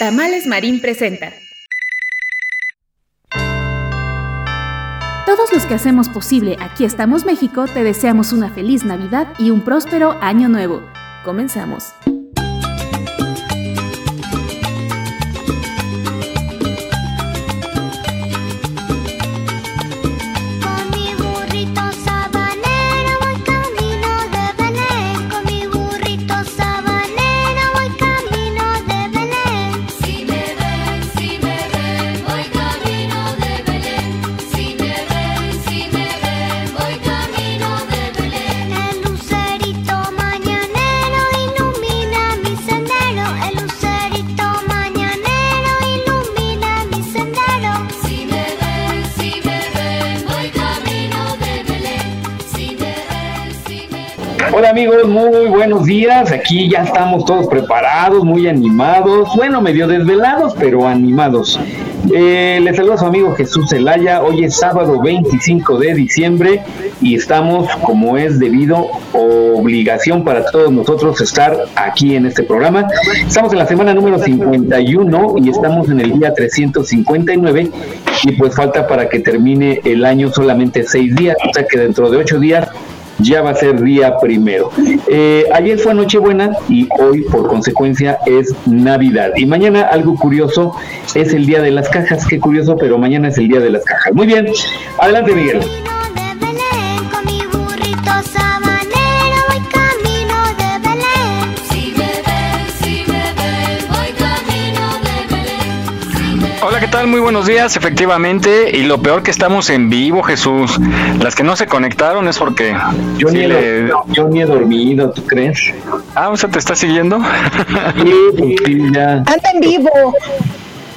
Tamales Marín presenta. Todos los que hacemos posible Aquí estamos México te deseamos una feliz Navidad y un próspero año nuevo. Comenzamos. Amigos, muy buenos días. Aquí ya estamos todos preparados, muy animados. Bueno, medio desvelados, pero animados. Eh, les saludo a su amigo Jesús Zelaya. Hoy es sábado 25 de diciembre y estamos, como es debido, obligación para todos nosotros estar aquí en este programa. Estamos en la semana número 51 y estamos en el día 359 y pues falta para que termine el año solamente seis días, o sea que dentro de ocho días ya va a ser día primero. Eh, ayer fue Nochebuena y hoy por consecuencia es Navidad. Y mañana algo curioso es el día de las cajas, qué curioso, pero mañana es el día de las cajas. Muy bien, adelante Miguel. ¿Qué tal? Muy buenos días, efectivamente. Y lo peor que estamos en vivo, Jesús. Las que no se conectaron es porque... Yo, ni, he, yo ni he dormido, ¿tú crees? Ah, o sea, ¿te está siguiendo? Sí, sí, ya. Anda en vivo.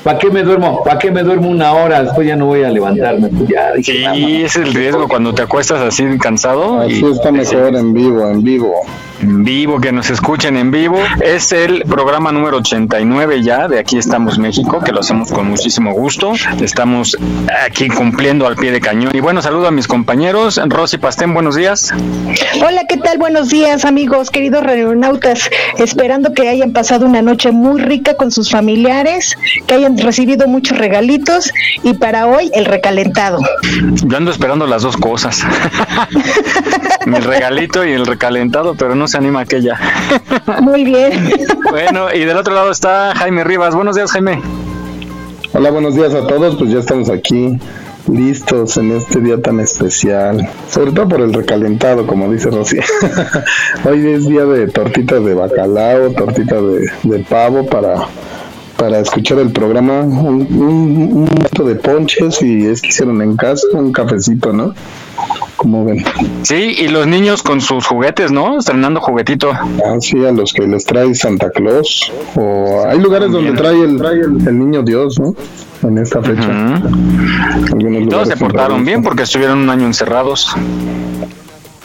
¿Para qué me duermo? ¿Para qué me duermo una hora? Después ya no voy a levantarme. Pues ya, sí, es el riesgo cuando te acuestas así cansado. Así está mejor en vivo, en vivo en vivo, que nos escuchen en vivo. Es el programa número 89 ya de Aquí estamos México, que lo hacemos con muchísimo gusto. Estamos aquí cumpliendo al pie de cañón. Y bueno, saludo a mis compañeros. Rosy Pastén, buenos días. Hola, ¿qué tal? Buenos días, amigos, queridos radionautas. Esperando que hayan pasado una noche muy rica con sus familiares, que hayan recibido muchos regalitos y para hoy el recalentado. Yo ando esperando las dos cosas. el regalito y el recalentado, pero no se anima aquella. Muy bien. Bueno, y del otro lado está Jaime Rivas. Buenos días, Jaime. Hola, buenos días a todos. Pues ya estamos aquí listos en este día tan especial, sobre todo por el recalentado, como dice Rosy. Hoy es día de tortitas de bacalao, tortitas de, pavo para para escuchar el programa, un, un, de ponches y es que hicieron en casa, un cafecito, ¿no? como ven. Sí, y los niños con sus juguetes, ¿no? Estrenando juguetito. Ah, sí, a los que les trae Santa Claus. O hay lugares donde trae el, trae el, niño Dios, ¿no? En esta fecha. Todos se portaron bien porque estuvieron un año encerrados.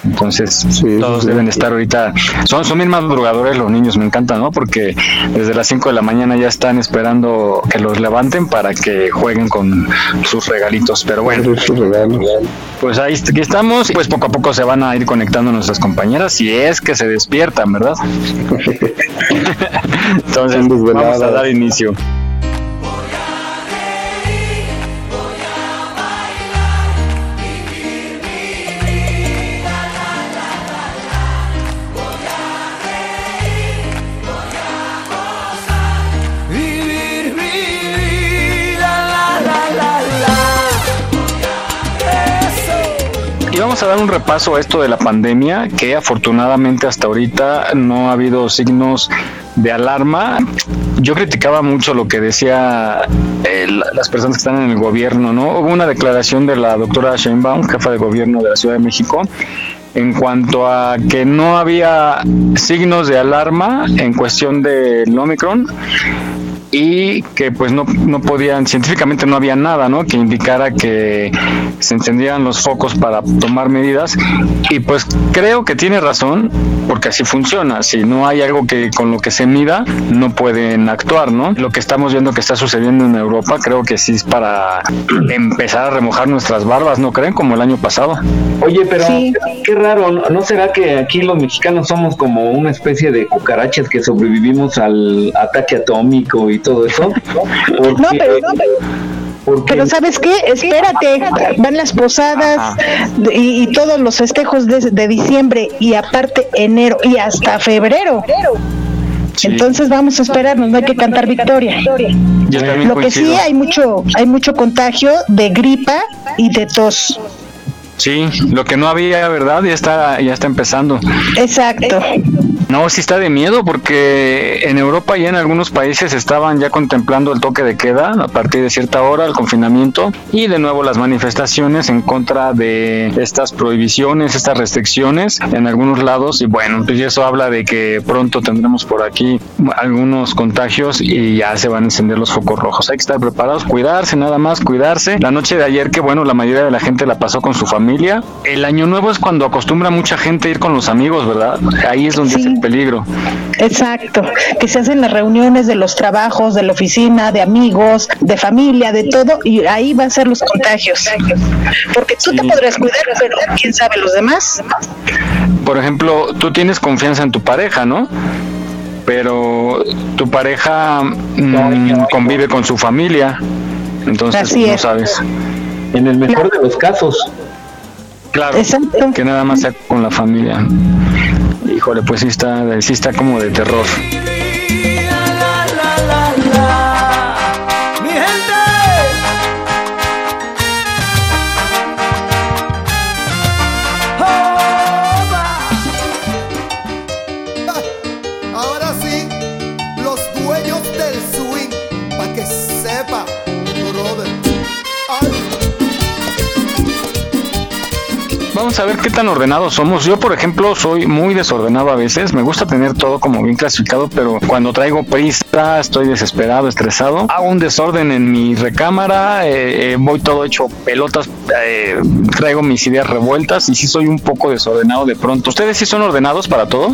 Entonces, todos deben estar ahorita. Son, son bien madrugadores los niños, me encantan, ¿no? Porque desde las 5 de la mañana ya están esperando que los levanten para que jueguen con sus regalitos. Pero bueno, pues ahí aquí estamos. Pues poco a poco se van a ir conectando nuestras compañeras, si es que se despiertan, ¿verdad? Entonces, vamos a dar inicio. Vamos a dar un repaso a esto de la pandemia, que afortunadamente hasta ahorita no ha habido signos de alarma. Yo criticaba mucho lo que decía eh, las personas que están en el gobierno, ¿no? Hubo una declaración de la doctora Sheinbaum, jefa de gobierno de la Ciudad de México, en cuanto a que no había signos de alarma en cuestión del Omicron y que pues no, no podían, científicamente no había nada, ¿no? Que indicara que se encendieran los focos para tomar medidas y pues creo que tiene razón porque así funciona, si no hay algo que con lo que se mida no pueden actuar, ¿no? Lo que estamos viendo que está sucediendo en Europa creo que sí es para empezar a remojar nuestras barbas, ¿no creen? Como el año pasado. Oye, pero qué raro, ¿no será que aquí los mexicanos somos como una especie de cucarachas que sobrevivimos al ataque atómico y todo eso. no, pero, pero ¿sabes qué? Espérate, van las posadas y, todos los festejos de, diciembre y aparte enero y hasta febrero. Entonces vamos a esperarnos, no hay que cantar victoria. Lo que sí hay mucho, hay mucho contagio de gripa y de tos. Sí, lo que no había, ¿verdad? Ya está, ya está empezando. Exacto. No, sí está de miedo porque en Europa y en algunos países estaban ya contemplando el toque de queda a partir de cierta hora, el confinamiento y de nuevo las manifestaciones en contra de estas prohibiciones, estas restricciones en algunos lados y bueno, pues eso habla de que pronto tendremos por aquí algunos contagios y ya se van a encender los focos rojos. Hay que estar preparados, cuidarse, nada más cuidarse. La noche de ayer que bueno, la mayoría de la gente la pasó con su familia. El año nuevo es cuando acostumbra mucha gente a ir con los amigos, ¿verdad? Ahí es donde peligro. Exacto, que se hacen las reuniones de los trabajos, de la oficina, de amigos, de familia, de todo, y ahí van a ser los contagios. Porque tú te podrás cuidar, pero quién sabe los demás. Por ejemplo, tú tienes confianza en tu pareja, ¿no? Pero tu pareja mm, convive con su familia, entonces no sabes. En el mejor de los casos. Claro, que nada más sea con la familia. Híjole, pues sí está, sí está como de terror. Vamos a ver qué tan ordenados somos. Yo, por ejemplo, soy muy desordenado a veces. Me gusta tener todo como bien clasificado, pero cuando traigo prisa, estoy desesperado, estresado, hago un desorden en mi recámara, eh, eh, voy todo hecho pelotas, eh, traigo mis ideas revueltas y sí soy un poco desordenado de pronto. ¿Ustedes sí son ordenados para todo?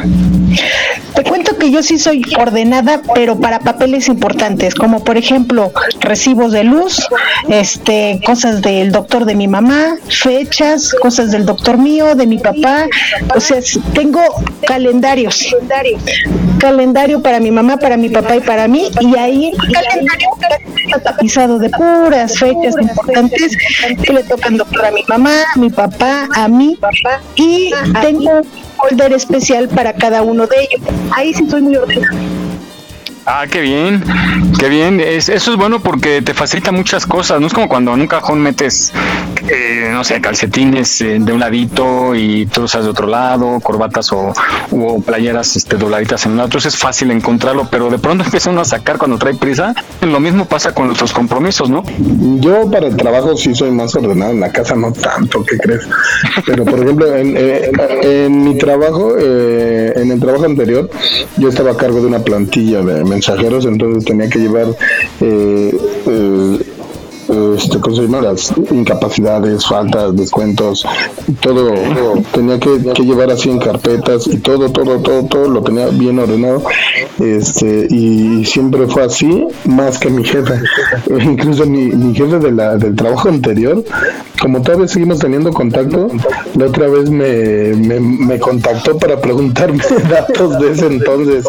Te cuento que yo sí soy ordenada, pero para papeles importantes, como por ejemplo recibos de luz, este, cosas del doctor de mi mamá, fechas, cosas del doctor mío, de mi papá, o sea, tengo calendarios, calendario para mi mamá, para mi papá y para mí, y ahí calendario está tapizado de puras fechas importantes que le tocan doctor a mi mamá, a mi papá, a mí, y tengo un folder especial para cada uno de ellos. Ahí sí soy muy ordenada. Ah, qué bien, qué bien. Es, eso es bueno porque te facilita muchas cosas. No es como cuando en un cajón metes, eh, no sé, calcetines eh, de un ladito y truzas de otro lado, corbatas o, playeras este, dobladitas en un lado. Entonces es fácil encontrarlo, pero de pronto empieza uno a sacar cuando trae prisa. Lo mismo pasa con nuestros compromisos, ¿no? Yo para el trabajo sí soy más ordenado, en la casa no tanto, ¿qué crees? Pero por ejemplo, en, en mi trabajo, eh, en el trabajo anterior, yo estaba a cargo de una plantilla de mensajeros, entonces tenía que llevar eh, eh, este, Las incapacidades, faltas, descuentos, todo, tenía que, llevar así en carpetas y todo, todo, todo, todo lo tenía bien ordenado. Este, y siempre fue así, más que mi jefe. Incluso mi, mi jefe de la, del trabajo anterior, como todavía seguimos teniendo contacto, la otra vez me, me, contactó para preguntarme datos de ese entonces,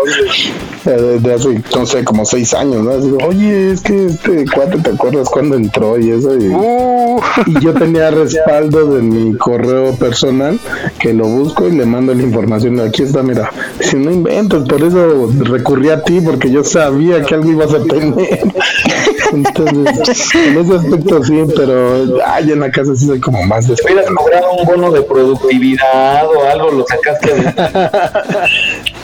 eh, de hace, no sé, como seis años, ¿no? Oye, es que este cuate, ¿te acuerdas cuando entró y eso? Y, uh. y, yo tenía respaldo de mi correo personal que lo busco y le mando la información. Aquí está, mira. Si no inventas, por eso recurrí a ti, porque yo sabía que algo ibas a tener. Entonces, en ese aspecto sí, pero ay, en la casa caso sí soy como más de. Hubieras logrado un bono de productividad o algo, lo sacaste de.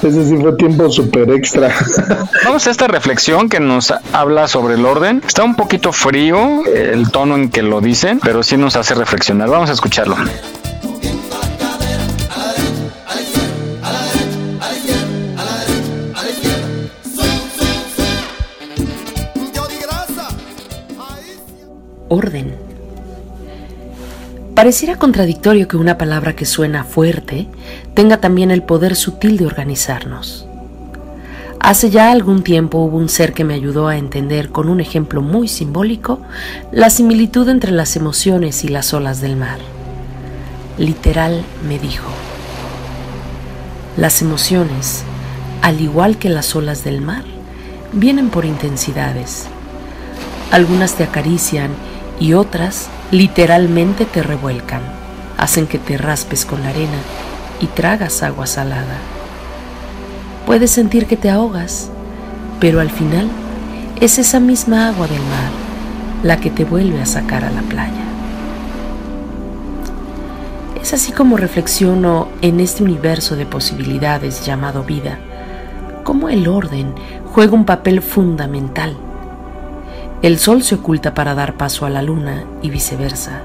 Ese sí fue tiempo súper extra. Vamos a esta reflexión que nos habla sobre el orden. Está un poquito frío el tono en que lo dicen, pero sí nos hace reflexionar. Vamos a escucharlo. orden Pareciera contradictorio que una palabra que suena fuerte tenga también el poder sutil de organizarnos. Hace ya algún tiempo hubo un ser que me ayudó a entender con un ejemplo muy simbólico la similitud entre las emociones y las olas del mar. Literal me dijo, las emociones, al igual que las olas del mar, vienen por intensidades. Algunas te acarician y otras literalmente te revuelcan, hacen que te raspes con la arena y tragas agua salada. Puedes sentir que te ahogas, pero al final es esa misma agua del mar la que te vuelve a sacar a la playa. Es así como reflexiono en este universo de posibilidades llamado vida, cómo el orden juega un papel fundamental el sol se oculta para dar paso a la luna y viceversa.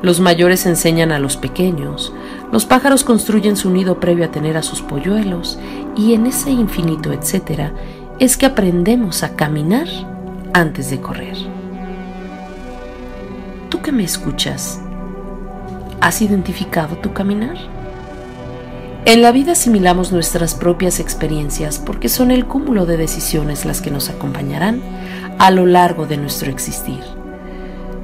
Los mayores enseñan a los pequeños, los pájaros construyen su nido previo a tener a sus polluelos y en ese infinito etcétera es que aprendemos a caminar antes de correr. ¿Tú que me escuchas? ¿Has identificado tu caminar? En la vida asimilamos nuestras propias experiencias porque son el cúmulo de decisiones las que nos acompañarán a lo largo de nuestro existir.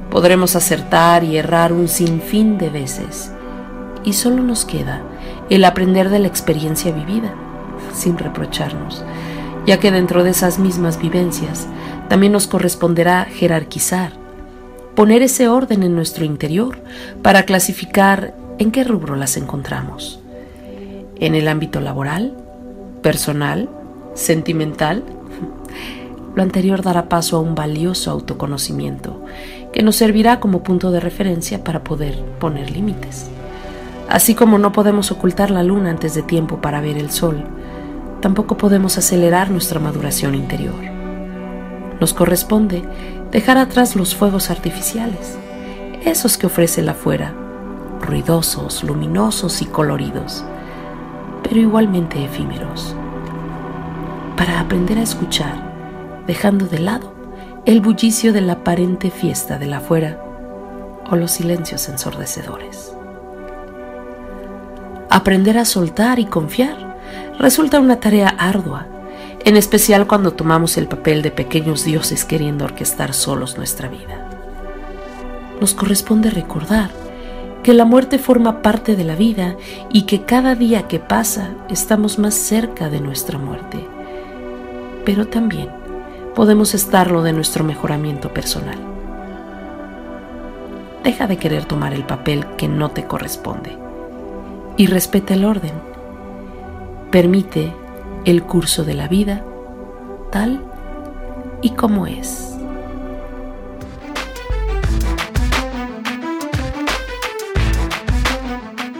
Podremos acertar y errar un sinfín de veces y solo nos queda el aprender de la experiencia vivida, sin reprocharnos, ya que dentro de esas mismas vivencias también nos corresponderá jerarquizar, poner ese orden en nuestro interior para clasificar en qué rubro las encontramos. En el ámbito laboral, personal, sentimental, lo anterior dará paso a un valioso autoconocimiento que nos servirá como punto de referencia para poder poner límites. Así como no podemos ocultar la luna antes de tiempo para ver el sol, tampoco podemos acelerar nuestra maduración interior. Nos corresponde dejar atrás los fuegos artificiales, esos que ofrece la afuera, ruidosos, luminosos y coloridos, pero igualmente efímeros, para aprender a escuchar dejando de lado el bullicio de la aparente fiesta de la afuera o los silencios ensordecedores. Aprender a soltar y confiar resulta una tarea ardua, en especial cuando tomamos el papel de pequeños dioses queriendo orquestar solos nuestra vida. Nos corresponde recordar que la muerte forma parte de la vida y que cada día que pasa estamos más cerca de nuestra muerte. Pero también podemos estarlo de nuestro mejoramiento personal. Deja de querer tomar el papel que no te corresponde y respeta el orden. Permite el curso de la vida tal y como es.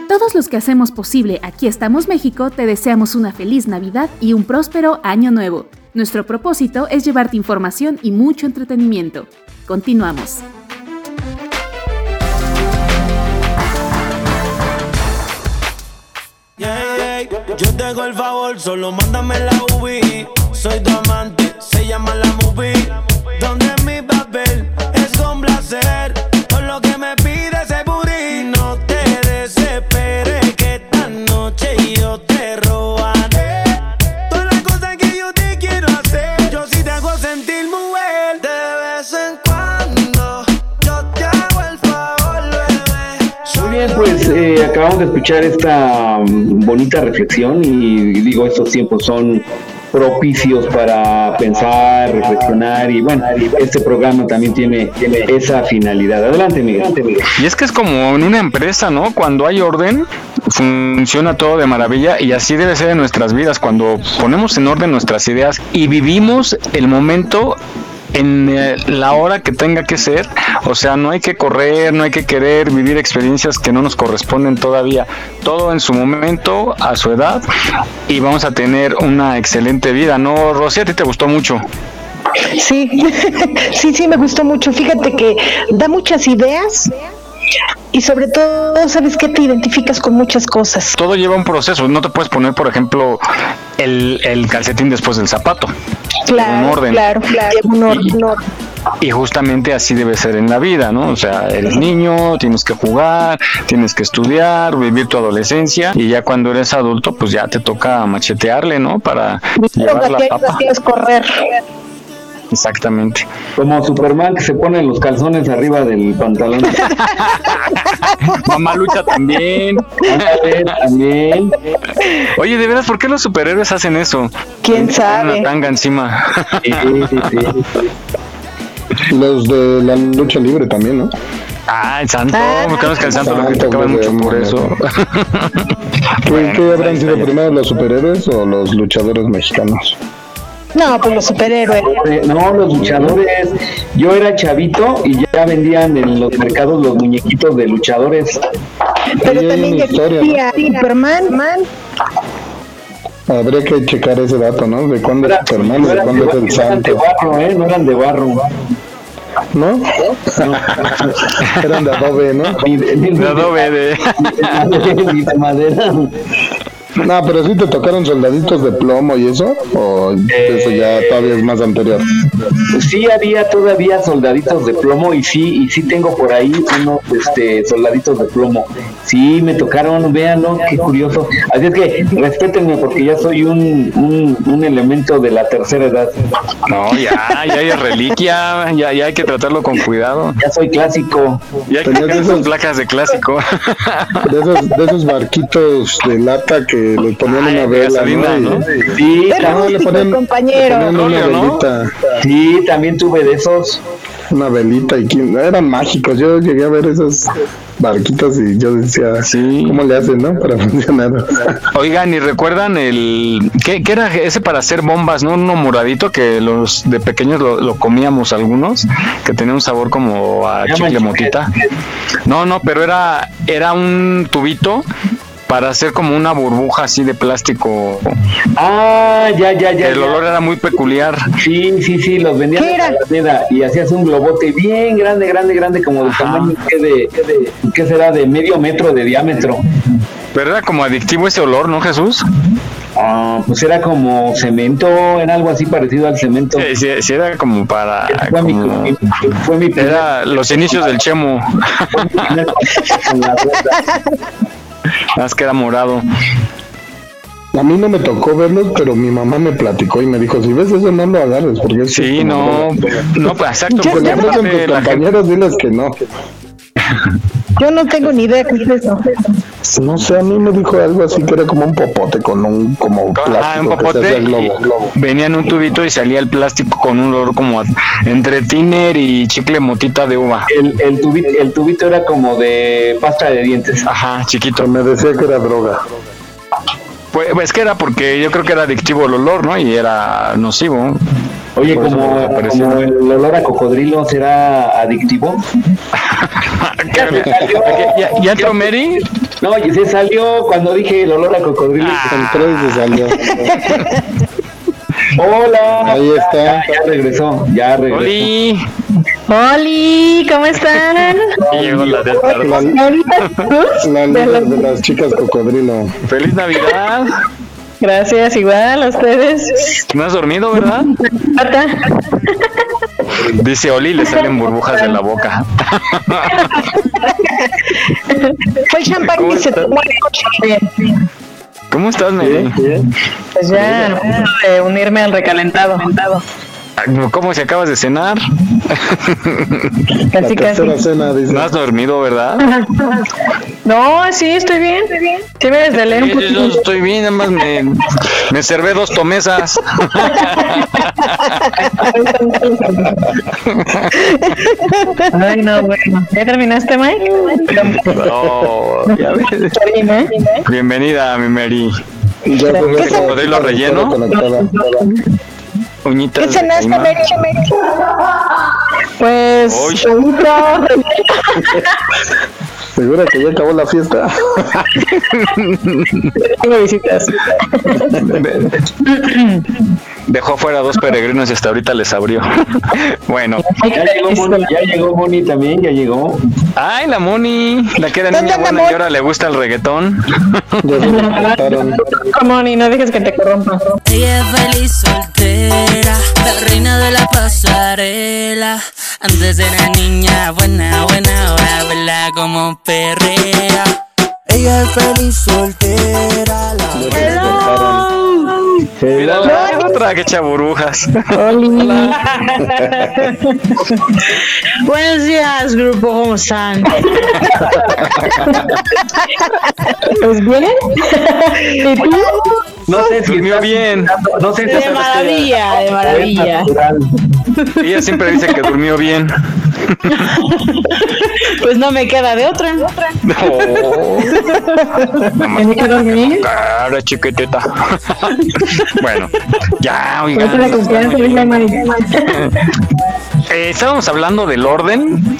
Todos los que hacemos posible Aquí estamos México te deseamos una feliz Navidad y un próspero año nuevo. Nuestro propósito es llevarte información y mucho entretenimiento. Continuamos. Yo te hago el favor, solo mándame la UV. Soy tu amante, se llama la movie. Donde mi papel es complacer. Todo lo que me pues eh, acabamos de escuchar esta mm, bonita reflexión y, digo, estos tiempos son propicios para pensar, reflexionar y bueno, este programa también tiene, tiene esa finalidad. Adelante Miguel. Y es que es como en una empresa, ¿no? Cuando hay orden, funciona todo de maravilla y así debe ser en nuestras vidas, cuando ponemos en orden nuestras ideas y vivimos el momento en eh, la hora que tenga que ser. O sea, no hay que correr, no hay que querer vivir experiencias que no nos corresponden todavía. Todo en su momento, a su edad, y vamos a tener una excelente vida. ¿No, Rosy? ¿A ti te gustó mucho? Sí, sí, sí, me gustó mucho. Fíjate que da muchas ideas y sobre todo, ¿sabes que Te identificas con muchas cosas. Todo lleva un proceso. No te puedes poner, por ejemplo, el, el calcetín después del zapato. Claro, claro, claro. Un orden. y justamente así debe ser en la vida, ¿no? O sea, eres niño, tienes que jugar, tienes que estudiar, vivir tu adolescencia y ya cuando eres adulto, pues ya te toca machetearle, ¿no? Para llevar la papa. correr. Exactamente. Como Superman que se pone los calzones arriba del pantalón. Mamá lucha también. también. Oye, de veras, ¿por qué los superhéroes hacen eso? ¿Quién sabe? Una tanga encima. Sí, sí, sí. Los de la lucha libre también, ¿no? Ah, el santo, ah, porque que el santo lo criticaban mucho por eso. ¿Qué, ¿Qué habrán sido primero los superhéroes o los luchadores mexicanos? No, pues los superhéroes. No, los luchadores. Yo era chavito y ya vendían en los mercados los muñequitos de luchadores. Pero también ya existía Superman, man. Habría que checar ese dato, ¿no? De cuándo es Superman, de cuándo es el santo. De barro, ¿eh? No eran de barro. ¿No? eran de adobe, ¿no? De adobe, de... de madera. No, pero sí te tocaron soldaditos de plomo y eso, o eso ya todavía es más anterior. Sí había todavía soldaditos de plomo y sí, y sí tengo por ahí unos este, soldaditos de plomo. Sí, me tocaron, véanlo, qué curioso. Así es que respétenme porque ya soy un, un, un elemento de la tercera edad. No, ya, ya hay reliquia, ya, ya hay que tratarlo con cuidado. Ya soy clásico. Ya hay que esas placas de clásico. De esos, de esos barquitos de lata que le ponían una vela. ¿no? Sí, también le ponen, compañero. una velita. Sí, también tuve de esos. Una velita y eran mágicos. Yo llegué a ver esos barquitos y yo decía, sí. ¿cómo le hacen, no? Para funcionar. Oigan, ¿y recuerdan el... ¿Qué, qué era ese para hacer bombas, no? Uno moradito que los de pequeños lo, comíamos algunos, que tenía un sabor como a chicle motita. No, no, pero era, era un tubito para hacer como una burbuja así de plástico. Ah, ya, ya, ya. El olor era muy peculiar. Sí, sí, sí, los vendían ¿Qué era? y hacías un globote bien grande, grande, grande, como del tamaño que de, ¿qué será? De medio metro de diámetro. Pero era como adictivo ese olor, ¿no, Jesús? Ah, pues era como cemento, era algo así parecido al cemento. Sí, sí, era como para. Fue, mi, fue mi Era los inicios del chemo. Más que era morado. A mí no me tocó verlos, pero mi mamá me platicó y me dijo, si ves eso no lo agarres, porque es Sí, no, no, pues exacto. Pues, tus compañeros, diles que no. Yo no tengo ni idea qué es eso. No sé, a mí me dijo algo así que era como un popote con un como plástico ah, un popote globo, Venía en un tubito y salía el plástico con un olor como entre tiner y chicle motita de uva. El, el, tubito, el tubito era como de pasta de dientes. Ajá, chiquito. Me decía que era droga. Pues es que era porque yo creo que era adictivo el olor, ¿no? Y era nocivo. Oye, como, el olor a cocodrilo será adictivo. ¿Ya, entró Mary? No, se salió cuando dije el olor a cocodrilo. Ah. Entró y se salió. Hola. Ahí está. Ya, regresó, ya regresó. Oli. Oli, ¿cómo están? Llegó la de La, la de las chicas cocodrilo. Feliz Navidad. Gracias, igual a ustedes. No has dormido, ¿verdad? Dice Oli, le salen burbujas de la boca. Fue el champán que se tomó ¿Cómo estás, Mary? Pues ya, de unirme al recalentado. ¿Cómo se acabas de cenar? Casi, casi. No has dormido, ¿verdad? No, sí, estoy bien, estoy bien. Sí me desvelé un poquito. Yo estoy bien, nada más me, me servé dos tomesas. Ay, no, bueno. ¿Ya terminaste, Mike? No, ya ves. Bienvenida, mi Mary. Ya, ¿Qué lo relleno? ¿Qué cenaste, Mary? Pues, ¿Segura que ya acabó la fiesta? Tengo visitas. Dejó fuera dos peregrinos y hasta ahorita les abrió. bueno. Ya llegó, Moni, ya llegó Moni también, ya llegó. Ay, la Moni, la que era niña buena y ahora le gusta el reggaetón. Moni, no dejes que te corrompa. Ella es feliz soltera, reina de la pasarela. Antes era niña buena, buena, ahora vela como perrea. Ella es feliz soltera. La Hello. otra que echa burbujas. Buenos días, grupo, ¿cómo están? ¿Pues bien? ¿Y tú? No sé si durmió bien. No sé si de maravilla, de maravilla. Ella siempre dice que durmió bien. Pues no me queda de otra. No. ¿Me queda dormir? Claro, chiquitita. bueno, ya, oiga. Eh, estábamos hablando del orden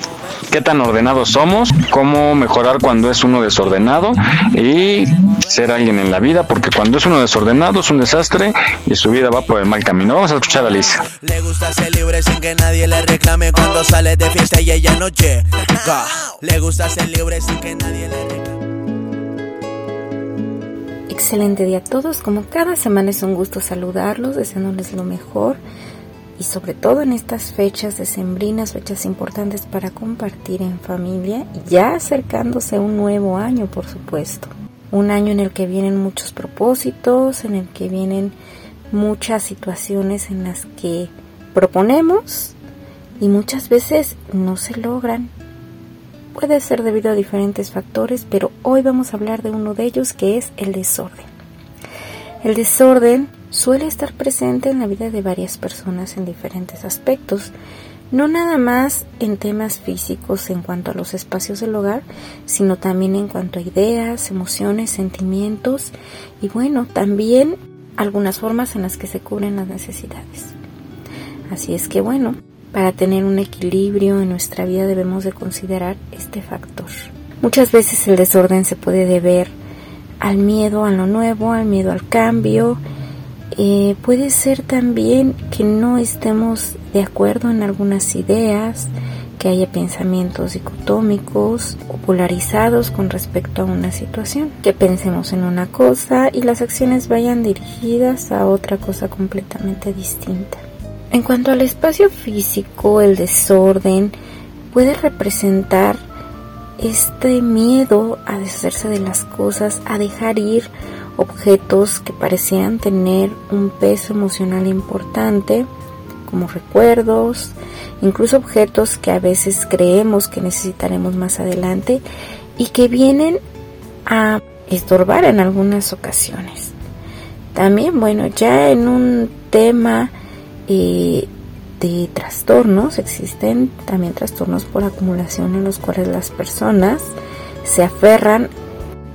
qué tan ordenados somos, cómo mejorar cuando es uno desordenado y ser alguien en la vida, porque cuando es uno desordenado es un desastre y su vida va por el mal camino. Vamos a escuchar a Lisa. Le gusta ser libre sin que nadie le reclame cuando sale de fiesta y ella noche. Le gusta ser libre sin que nadie le reclame. Excelente día a todos. Como cada semana es un gusto saludarlos, deseándoles lo mejor y sobre todo en estas fechas decembrinas, fechas importantes para compartir en familia, ya acercándose un nuevo año, por supuesto. Un año en el que vienen muchos propósitos, en el que vienen muchas situaciones en las que proponemos y muchas veces no se logran. Puede ser debido a diferentes factores, pero hoy vamos a hablar de uno de ellos que es el desorden. El desorden suele estar presente en la vida de varias personas en diferentes aspectos, no nada más en temas físicos en cuanto a los espacios del hogar, sino también en cuanto a ideas, emociones, sentimientos y bueno, también algunas formas en las que se cubren las necesidades. Así es que bueno, para tener un equilibrio en nuestra vida debemos de considerar este factor. Muchas veces el desorden se puede deber al miedo a lo nuevo, al miedo al cambio, eh, puede ser también que no estemos de acuerdo en algunas ideas, que haya pensamientos dicotómicos o polarizados con respecto a una situación, que pensemos en una cosa y las acciones vayan dirigidas a otra cosa completamente distinta. En cuanto al espacio físico, el desorden puede representar este miedo a deshacerse de las cosas, a dejar ir objetos que parecían tener un peso emocional importante, como recuerdos, incluso objetos que a veces creemos que necesitaremos más adelante y que vienen a estorbar en algunas ocasiones. También, bueno, ya en un tema eh, de trastornos, existen también trastornos por acumulación en los cuales las personas se aferran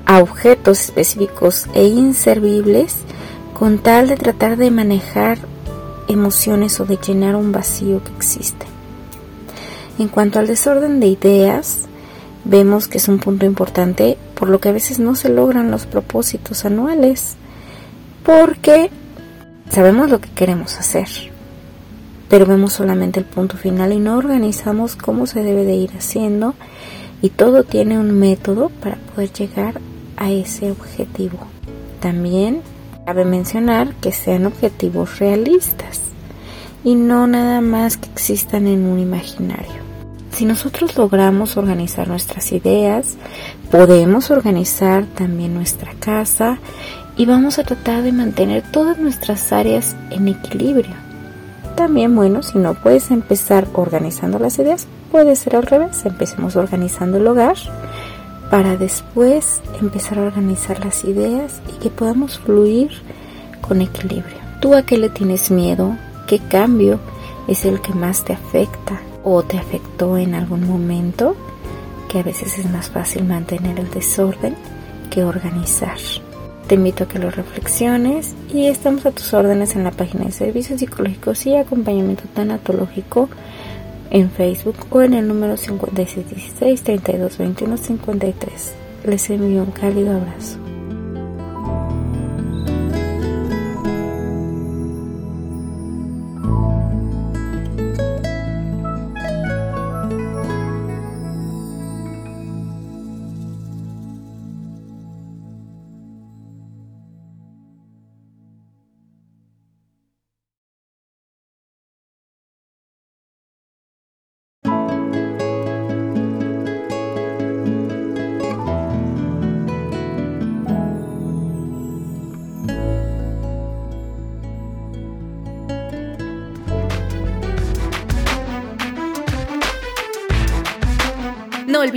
a objetos específicos e inservibles con tal de tratar de manejar emociones o de llenar un vacío que existe. En cuanto al desorden de ideas, vemos que es un punto importante por lo que a veces no se logran los propósitos anuales, porque sabemos lo que queremos hacer, pero vemos solamente el punto final y no organizamos cómo se debe de ir haciendo y todo tiene un método para poder llegar a ese objetivo. También cabe mencionar que sean objetivos realistas y no nada más que existan en un imaginario. Si nosotros logramos organizar nuestras ideas, podemos organizar también nuestra casa y vamos a tratar de mantener todas nuestras áreas en equilibrio. También, bueno, si no puedes empezar organizando las ideas, puede ser al revés. Empecemos organizando el hogar para después empezar a organizar las ideas y que podamos fluir con equilibrio. ¿Tú a qué le tienes miedo? ¿Qué cambio es el que más te afecta o te afectó en algún momento? Que a veces es más fácil mantener el desorden que organizar. Te invito a que lo reflexiones y estamos a tus órdenes en la página de servicios psicológicos y acompañamiento tanatológico en Facebook o en el número 5616 322153. Les envío un cálido abrazo.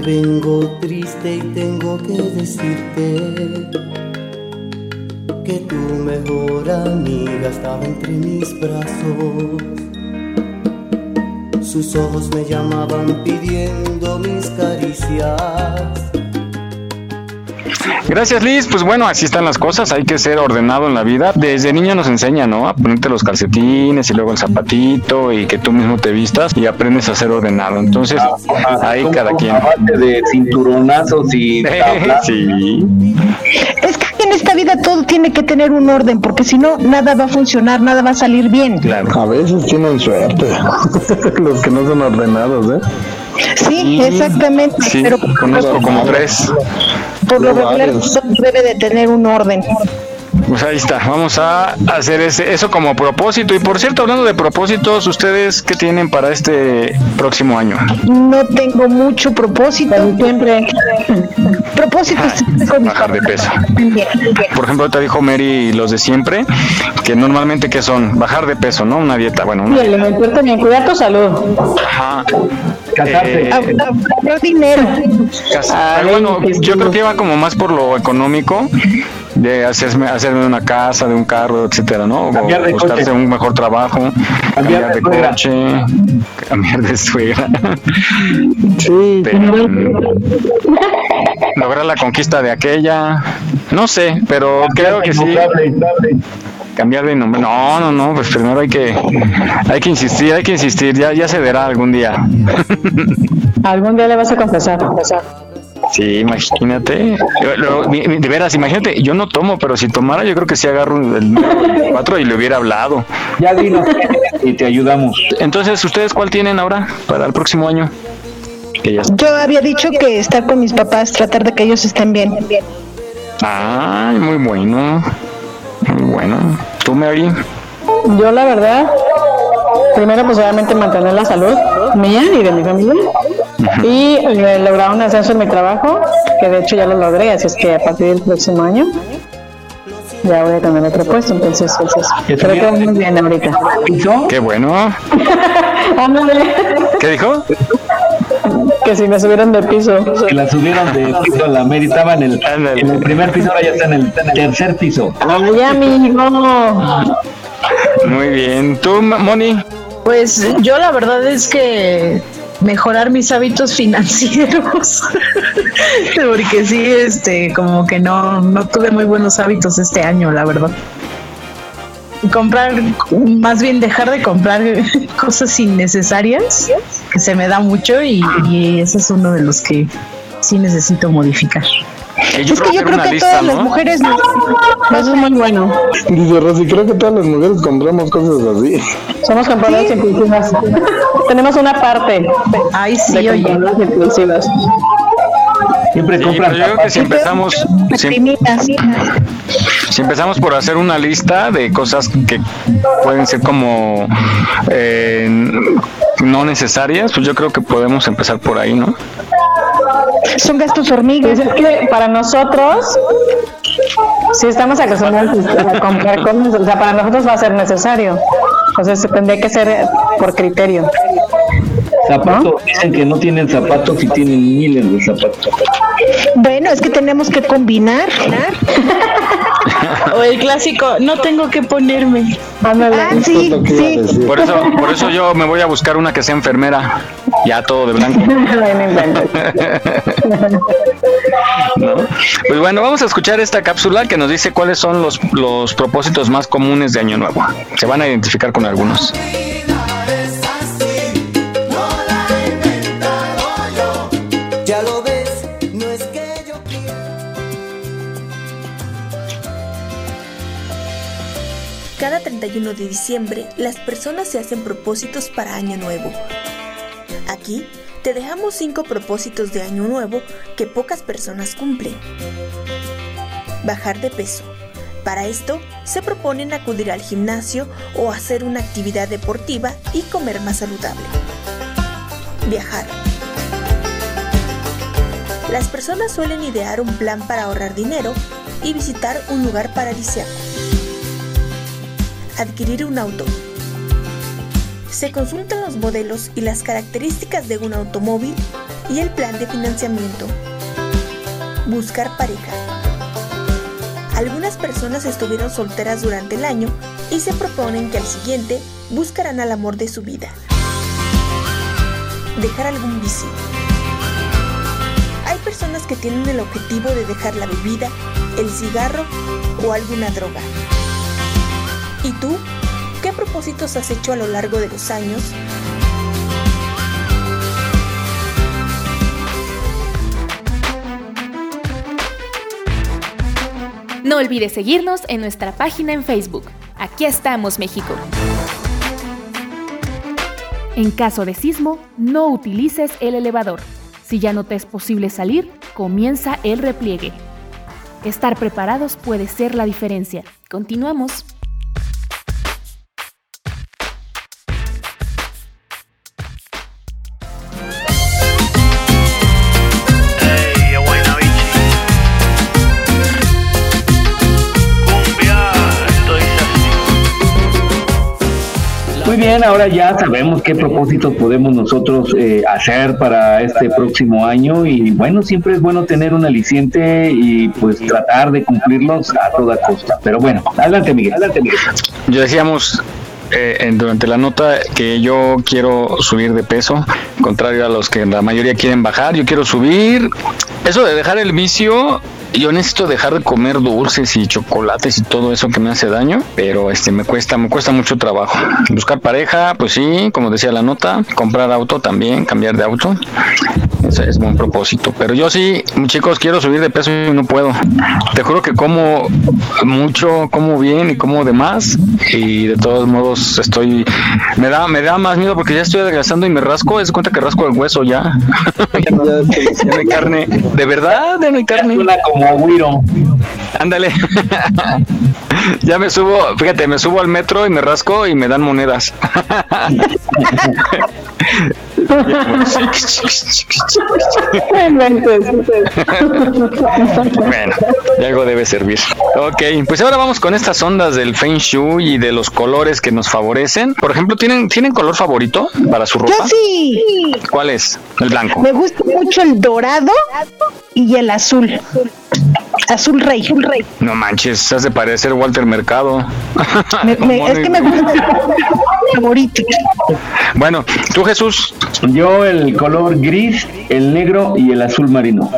Vengo triste y tengo que decirte que tu mejor amiga estaba entre mis brazos. Sus ojos me llamaban pidiendo mis caricias. Gracias Liz, pues bueno, así están las cosas, hay que ser ordenado en la vida. Desde niño nos enseña, ¿no? A ponerte los calcetines y luego el zapatito y que tú mismo te vistas y aprendes a ser ordenado. Entonces, ahí cada quien. De cinturonazos y... sí. Es que en esta vida todo tiene que tener un orden, porque si no, nada va a funcionar, nada va a salir bien. Claro. A veces tienen suerte los que no son ordenados, ¿eh? Sí, exactamente. Sí, pero conozco como tres. Por lo regular, debe de tener un orden. Pues ahí está, vamos a hacer ese, eso como propósito. Y por cierto, hablando de propósitos, ¿ustedes qué tienen para este próximo año? No tengo mucho propósito. Siempre. Propósitos. Bajar de peso. Por ejemplo, te dijo Mary los de siempre, que normalmente que son bajar de peso, ¿no? Una dieta, bueno. Una... Y el también, cuidar tu salud. Ajá. Casarse. Eh, dinero. Pero bueno, yo creo que iba como más por lo económico, de hacerme, hacerme una casa, de un carro, etcétera, ¿no? Cambiar de buscarse coche. un mejor trabajo, cambiar, de, coche, cambiar de suegra. Sí. Pero, mm, lograr la conquista de aquella, no sé, pero creo que sí. Cambiar de nombre. No, no, no, pues primero hay que hay que insistir, hay que insistir, ya ya se verá algún día. Algún día le vas a confesar. confesar. Sí, imagínate. De veras, imagínate, yo no tomo, pero si tomara, yo creo que sí agarro el 4 y le hubiera hablado. Ya dinos y te ayudamos. Entonces, ¿ustedes cuál tienen ahora para el próximo año? Que ya está. Yo había dicho que estar con mis papás, tratar de que ellos estén bien. Ay, muy bueno. Bueno. ¿Tú, Mary? Yo la verdad, primero pues obviamente mantener la salud mía y de mi familia. Y eh, lograr un ascenso en mi trabajo, que de hecho ya lo logré, así es que a partir del próximo año ya voy a tener otro puesto, entonces, entonces creo que vamos muy bien ahorita. Qué bueno. ¿Qué dijo? Que si me subieron de piso. Que la subieron de piso a la Mary, estaba en el, en el primer piso, ahora ya está en el tercer piso. Ay, amigo. Muy bien. ¿Tú, Moni? Pues yo la verdad es que mejorar mis hábitos financieros porque sí este como que no no tuve muy buenos hábitos este año la verdad comprar más bien dejar de comprar cosas innecesarias que se me da mucho y, y ese es uno de los que sí necesito modificar es que yo creo que todas las mujeres nos- Eso es muy bueno. Dice Rosy, creo que todas las mujeres compramos cosas así. Somos compradoras impulsivas. Tenemos una parte. Ay, sí, de oye. compradoras impulsivas. Siempre Sí, compran pero yo creo que si empezamos, si, empezamos por hacer una lista de cosas que pueden ser como eh, no necesarias, pues yo creo que podemos empezar por ahí, ¿no? Son gastos hormigas. Pues es que para nosotros, si estamos acostumbrados a comprar cosas, o sea, para nosotros va a ser necesario. Entonces tendría que ser por criterio. Zapatos. Dicen que no tienen zapatos y tienen miles de zapatos. Bueno, es que tenemos que combinar. o el clásico no tengo que ponerme Ah, sí, sí. Por eso, por eso yo me voy a buscar una que sea enfermera, ya todo de blanco. ¿no? Pues bueno, vamos a escuchar esta cápsula que nos dice cuáles son los, los propósitos más comunes de Año Nuevo. Se van a identificar con algunos. 31 de diciembre, las personas se hacen propósitos para Año Nuevo. Aquí te dejamos 5 propósitos de año nuevo que pocas personas cumplen. Bajar de peso. Para esto, se proponen acudir al gimnasio o hacer una actividad deportiva y comer más saludable. Viajar. Las personas suelen idear un plan para ahorrar dinero y visitar un lugar paradisíaco. Adquirir un auto. Se consultan los modelos y las características de un automóvil y el plan de financiamiento. Buscar pareja. Algunas personas estuvieron solteras durante el año y se proponen que al siguiente buscarán al amor de su vida. Dejar algún vicio. Hay personas que tienen el objetivo de dejar la bebida, el cigarro o alguna droga. ¿Y tú? ¿Qué propósitos has hecho a lo largo de los años? No olvides seguirnos en nuestra página en Facebook. Aquí estamos, México. En caso de sismo, no utilices el elevador. Si ya no te es posible salir, comienza el repliegue. Estar preparados puede ser la diferencia. Continuamos. Bien, ahora ya sabemos qué propósitos podemos nosotros eh, hacer para este próximo año y bueno, siempre es bueno tener un aliciente y pues tratar de cumplirlos a toda costa. Pero bueno, adelante Miguel, adelante Miguel. Yo decíamos eh, durante la nota que yo quiero subir de peso, contrario a los que la mayoría quieren bajar, yo quiero subir. Eso de dejar el vicio yo necesito dejar de comer dulces y chocolates y todo eso que me hace daño, pero este me cuesta, me cuesta mucho trabajo. Buscar pareja, pues sí, como decía la nota, comprar auto también, cambiar de auto. Ese es buen propósito. Pero yo sí, chicos, quiero subir de peso y no puedo. Te juro que como mucho, como bien y como de más. Y de todos modos estoy. Me da, me da más miedo porque ya estoy adelgazando y me rasco. Es cuenta que rasco el hueso ya. ya, no, hay carne. De verdad, ya no hay carne. Como Wiro. Ándale. ya me subo, fíjate, me subo al metro y me rasco y me dan monedas. bueno, y algo debe servir. Ok, pues ahora vamos con estas ondas del Feng Shui y de los colores que nos favorecen. Por ejemplo, ¿tienen, ¿tienen color favorito para su ropa? Yo sí. ¿Cuál es? El blanco. Me gusta mucho el dorado y el azul. Azul rey, azul rey. No manches, hace parecer Walter Mercado. es que me gusta favorito. Bueno, tú Jesús. Yo el color gris, el negro y el azul marino.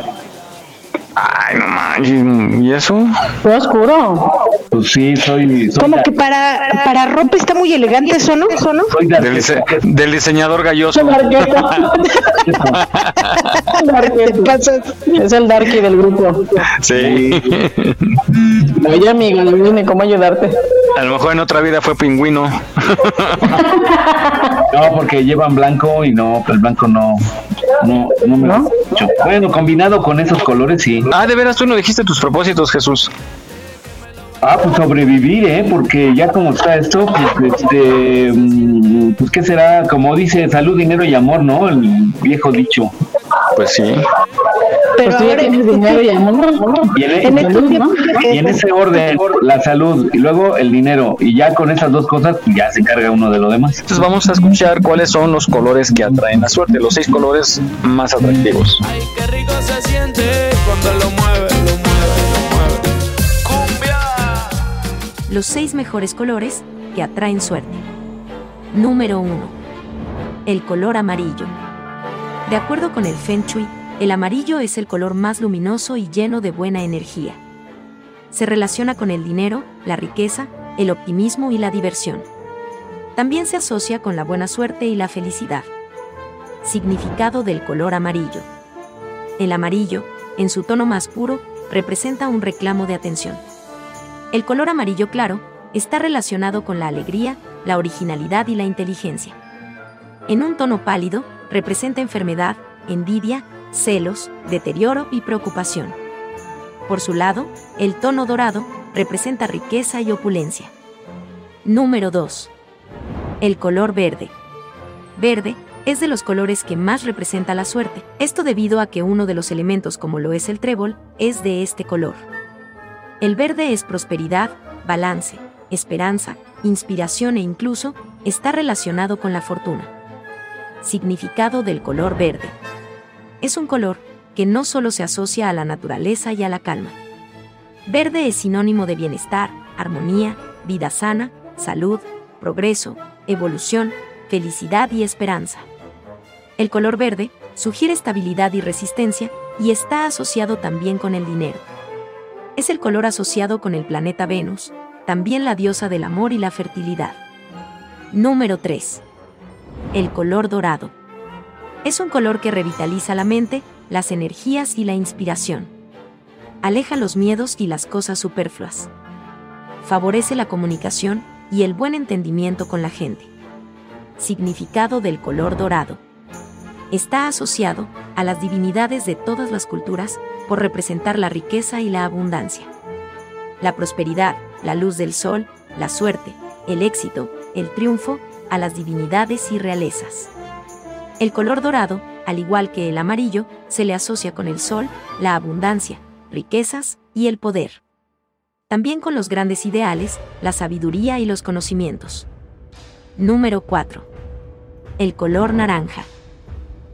Ay, no manches, ¿y eso? Fue oscuro. Pues sí, soy. soy Como que para, para ropa está muy elegante eso, ¿no? ¿Eso no? Soy del, dise del, diseñador galloso. es el darky del grupo. Sí. Oye, amigo, viene cómo ayudarte. A lo mejor en otra vida fue pingüino. no, porque llevan blanco y no, pues el blanco no. No, no me ¿No? Bueno, combinado con esos colores, sí. Ah, de veras, tú no dijiste tus propósitos, Jesús. Ah, pues sobrevivir, ¿eh? Porque ya como está esto, pues, este, pues qué será, como dice, salud, dinero y amor, ¿no? El viejo dicho. Pues sí. Pero pues ahora tienes dinero y amor. Y en, en, salud, ¿no? y en ese orden, la salud y luego el dinero. Y ya con esas dos cosas, ya se encarga uno de lo demás. Entonces vamos a escuchar cuáles son los colores que atraen la suerte, los seis colores más atractivos. Ay, qué rico se siente cuando lo mueve, lo mueve, lo mueve. Cumbia. Los seis mejores colores que atraen suerte. Número 1. El color amarillo. De acuerdo con el Feng Shui, el amarillo es el color más luminoso y lleno de buena energía. Se relaciona con el dinero, la riqueza, el optimismo y la diversión. También se asocia con la buena suerte y la felicidad. Significado del color amarillo. El amarillo, en su tono más puro, representa un reclamo de atención. El color amarillo claro está relacionado con la alegría, la originalidad y la inteligencia. En un tono pálido, representa enfermedad, envidia, celos, deterioro y preocupación. Por su lado, el tono dorado representa riqueza y opulencia. Número 2. El color verde. Verde es de los colores que más representa la suerte, esto debido a que uno de los elementos como lo es el trébol es de este color. El verde es prosperidad, balance, esperanza, inspiración e incluso está relacionado con la fortuna. Significado del color verde. Es un color que no solo se asocia a la naturaleza y a la calma. Verde es sinónimo de bienestar, armonía, vida sana, salud, progreso, evolución, felicidad y esperanza. El color verde sugiere estabilidad y resistencia y está asociado también con el dinero. Es el color asociado con el planeta Venus, también la diosa del amor y la fertilidad. Número 3. El color dorado. Es un color que revitaliza la mente, las energías y la inspiración. Aleja los miedos y las cosas superfluas. Favorece la comunicación y el buen entendimiento con la gente. Significado del color dorado. Está asociado a las divinidades de todas las culturas por representar la riqueza y la abundancia. La prosperidad, la luz del sol, la suerte, el éxito, el triunfo, a las divinidades y realezas. El color dorado, al igual que el amarillo, se le asocia con el sol, la abundancia, riquezas y el poder. También con los grandes ideales, la sabiduría y los conocimientos. Número 4. El color naranja.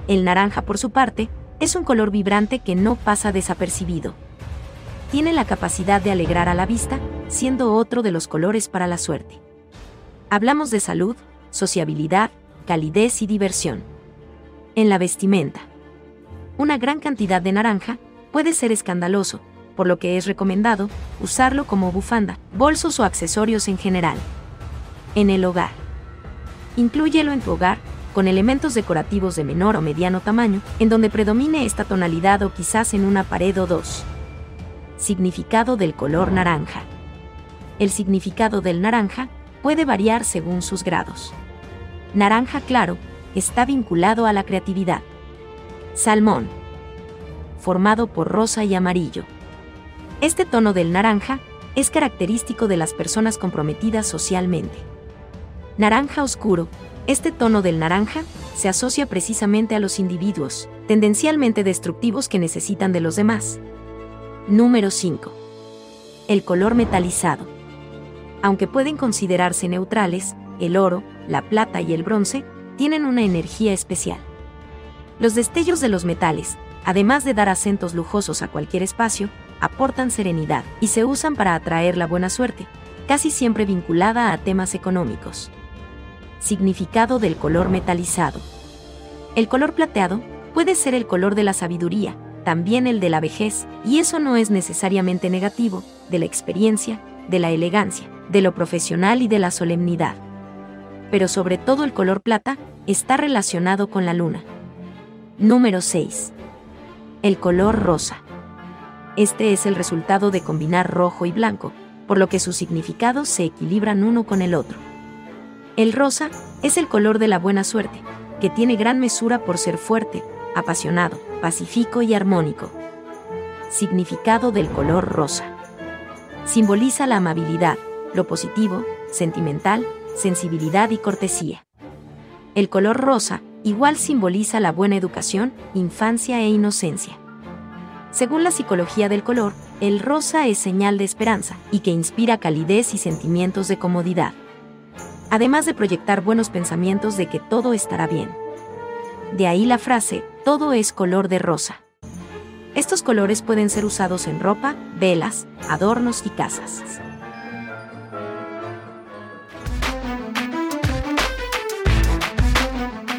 El naranja, por su parte, es un color vibrante que no pasa desapercibido tiene la capacidad de alegrar a la vista, siendo otro de los colores para la suerte. Hablamos de salud, sociabilidad, calidez y diversión. En la vestimenta. Una gran cantidad de naranja puede ser escandaloso, por lo que es recomendado usarlo como bufanda, bolsos o accesorios en general. En el hogar. Inclúyelo en tu hogar con elementos decorativos de menor o mediano tamaño, en donde predomine esta tonalidad o quizás en una pared o dos. Significado del color naranja. El significado del naranja puede variar según sus grados. Naranja claro está vinculado a la creatividad. Salmón. Formado por rosa y amarillo. Este tono del naranja es característico de las personas comprometidas socialmente. Naranja oscuro. Este tono del naranja se asocia precisamente a los individuos, tendencialmente destructivos que necesitan de los demás, Número 5. El color metalizado. Aunque pueden considerarse neutrales, el oro, la plata y el bronce tienen una energía especial. Los destellos de los metales, además de dar acentos lujosos a cualquier espacio, aportan serenidad y se usan para atraer la buena suerte, casi siempre vinculada a temas económicos. Significado del color metalizado. El color plateado puede ser el color de la sabiduría, también el de la vejez, y eso no es necesariamente negativo, de la experiencia, de la elegancia, de lo profesional y de la solemnidad. Pero sobre todo el color plata está relacionado con la luna. Número 6. El color rosa. Este es el resultado de combinar rojo y blanco, por lo que sus significados se equilibran uno con el otro. El rosa es el color de la buena suerte, que tiene gran mesura por ser fuerte, apasionado, pacífico y armónico. Significado del color rosa. Simboliza la amabilidad, lo positivo, sentimental, sensibilidad y cortesía. El color rosa igual simboliza la buena educación, infancia e inocencia. Según la psicología del color, el rosa es señal de esperanza y que inspira calidez y sentimientos de comodidad. Además de proyectar buenos pensamientos de que todo estará bien. De ahí la frase, todo es color de rosa. Estos colores pueden ser usados en ropa, velas, adornos y casas.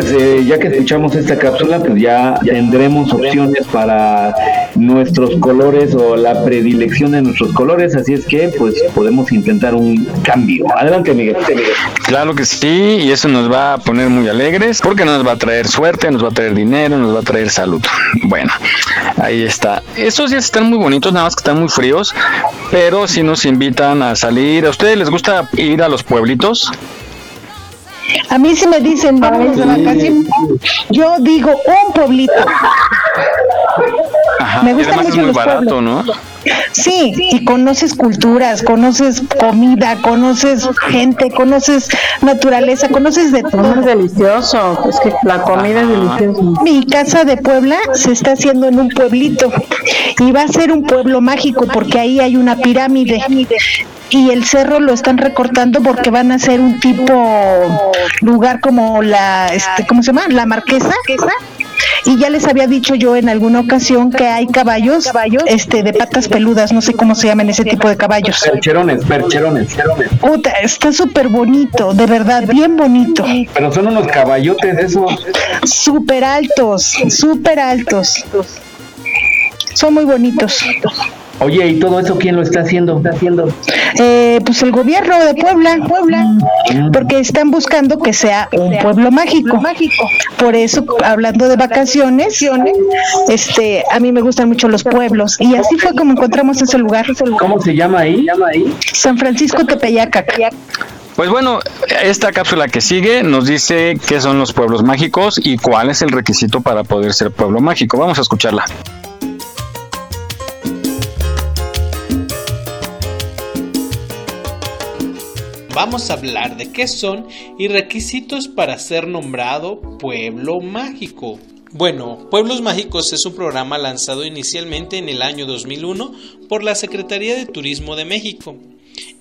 Pues eh, ya que escuchamos esta cápsula, pues ya tendremos opciones para nuestros colores o la predilección de nuestros colores, así es que pues podemos intentar un cambio. Adelante, Miguel. Claro que sí, y eso nos va a poner muy alegres porque nos va a traer suerte, nos va a traer dinero, nos va a traer salud. Bueno, ahí está. Estos días están muy bonitos, nada más que están muy fríos, pero si nos invitan a salir. ¿A ustedes les gusta ir a los pueblitos? A mí si me dicen vamos de vacaciones, yo digo un pueblito. me gusta mucho es muy barato, ¿no? Sí, y conoces culturas, conoces comida, conoces gente, conoces naturaleza, conoces de todo. Es delicioso, es que la comida es deliciosa. Mi casa de Puebla se está haciendo en un pueblito y va a ser un pueblo mágico porque ahí hay una pirámide y el cerro lo están recortando porque van a hacer un tipo lugar como la, este, ¿cómo se llama? La marquesa y ya les había dicho yo en alguna ocasión que hay caballos, caballos este de patas peludas, no sé cómo se llaman ese tipo de caballos. Percherones, percherones, Puta, está súper bonito, de verdad, bien bonito. Pero son unos caballotes esos. Súper altos, súper altos. Son muy bonitos. Oye, ¿y todo eso quién lo está haciendo? ¿Está haciendo? Eh, pues el gobierno de Puebla, Puebla, mm. porque están buscando que sea un pueblo mágico. mágico. Por eso, hablando de vacaciones, este, a mí me gustan mucho los pueblos y así fue como encontramos ese lugar. ¿Cómo se llama ahí? San Francisco Tepeyaca. Pues bueno, esta cápsula que sigue nos dice qué son los pueblos mágicos y cuál es el requisito para poder ser pueblo mágico. Vamos a escucharla. Vamos a hablar de qué son y requisitos para ser nombrado pueblo mágico. Bueno, Pueblos Mágicos es un programa lanzado inicialmente en el año 2001 por la Secretaría de Turismo de México.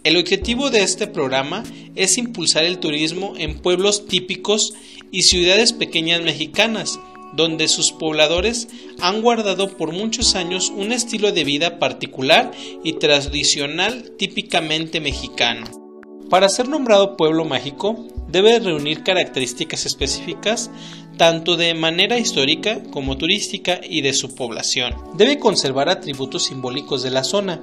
El objetivo de este programa es impulsar el turismo en pueblos típicos y ciudades pequeñas mexicanas, donde sus pobladores han guardado por muchos años un estilo de vida particular y tradicional típicamente mexicano. Para ser nombrado pueblo mágico, debe reunir características específicas tanto de manera histórica como turística y de su población. Debe conservar atributos simbólicos de la zona.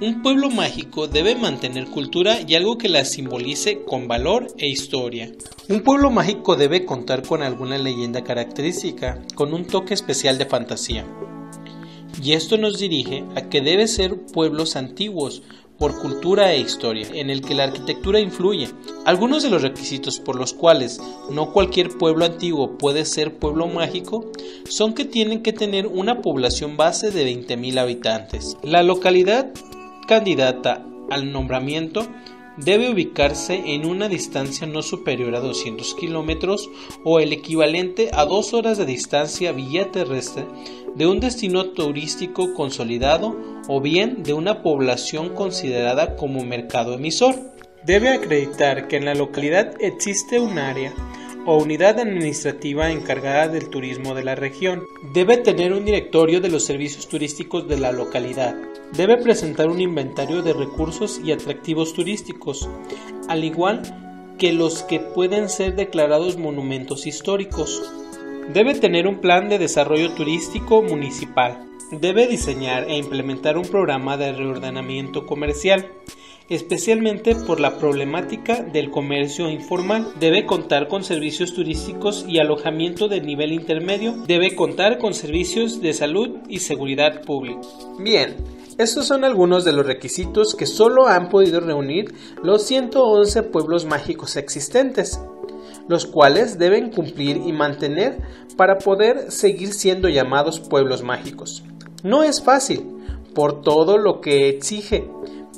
Un pueblo mágico debe mantener cultura y algo que la simbolice con valor e historia. Un pueblo mágico debe contar con alguna leyenda característica, con un toque especial de fantasía. Y esto nos dirige a que debe ser pueblos antiguos, por cultura e historia, en el que la arquitectura influye. Algunos de los requisitos por los cuales no cualquier pueblo antiguo puede ser pueblo mágico son que tienen que tener una población base de 20.000 habitantes. La localidad candidata al nombramiento debe ubicarse en una distancia no superior a 200 kilómetros o el equivalente a dos horas de distancia vía terrestre de un destino turístico consolidado o bien de una población considerada como mercado emisor. Debe acreditar que en la localidad existe un área o unidad administrativa encargada del turismo de la región. Debe tener un directorio de los servicios turísticos de la localidad. Debe presentar un inventario de recursos y atractivos turísticos, al igual que los que pueden ser declarados monumentos históricos. Debe tener un plan de desarrollo turístico municipal. Debe diseñar e implementar un programa de reordenamiento comercial especialmente por la problemática del comercio informal. Debe contar con servicios turísticos y alojamiento de nivel intermedio. Debe contar con servicios de salud y seguridad pública. Bien, estos son algunos de los requisitos que solo han podido reunir los 111 pueblos mágicos existentes, los cuales deben cumplir y mantener para poder seguir siendo llamados pueblos mágicos. No es fácil, por todo lo que exige,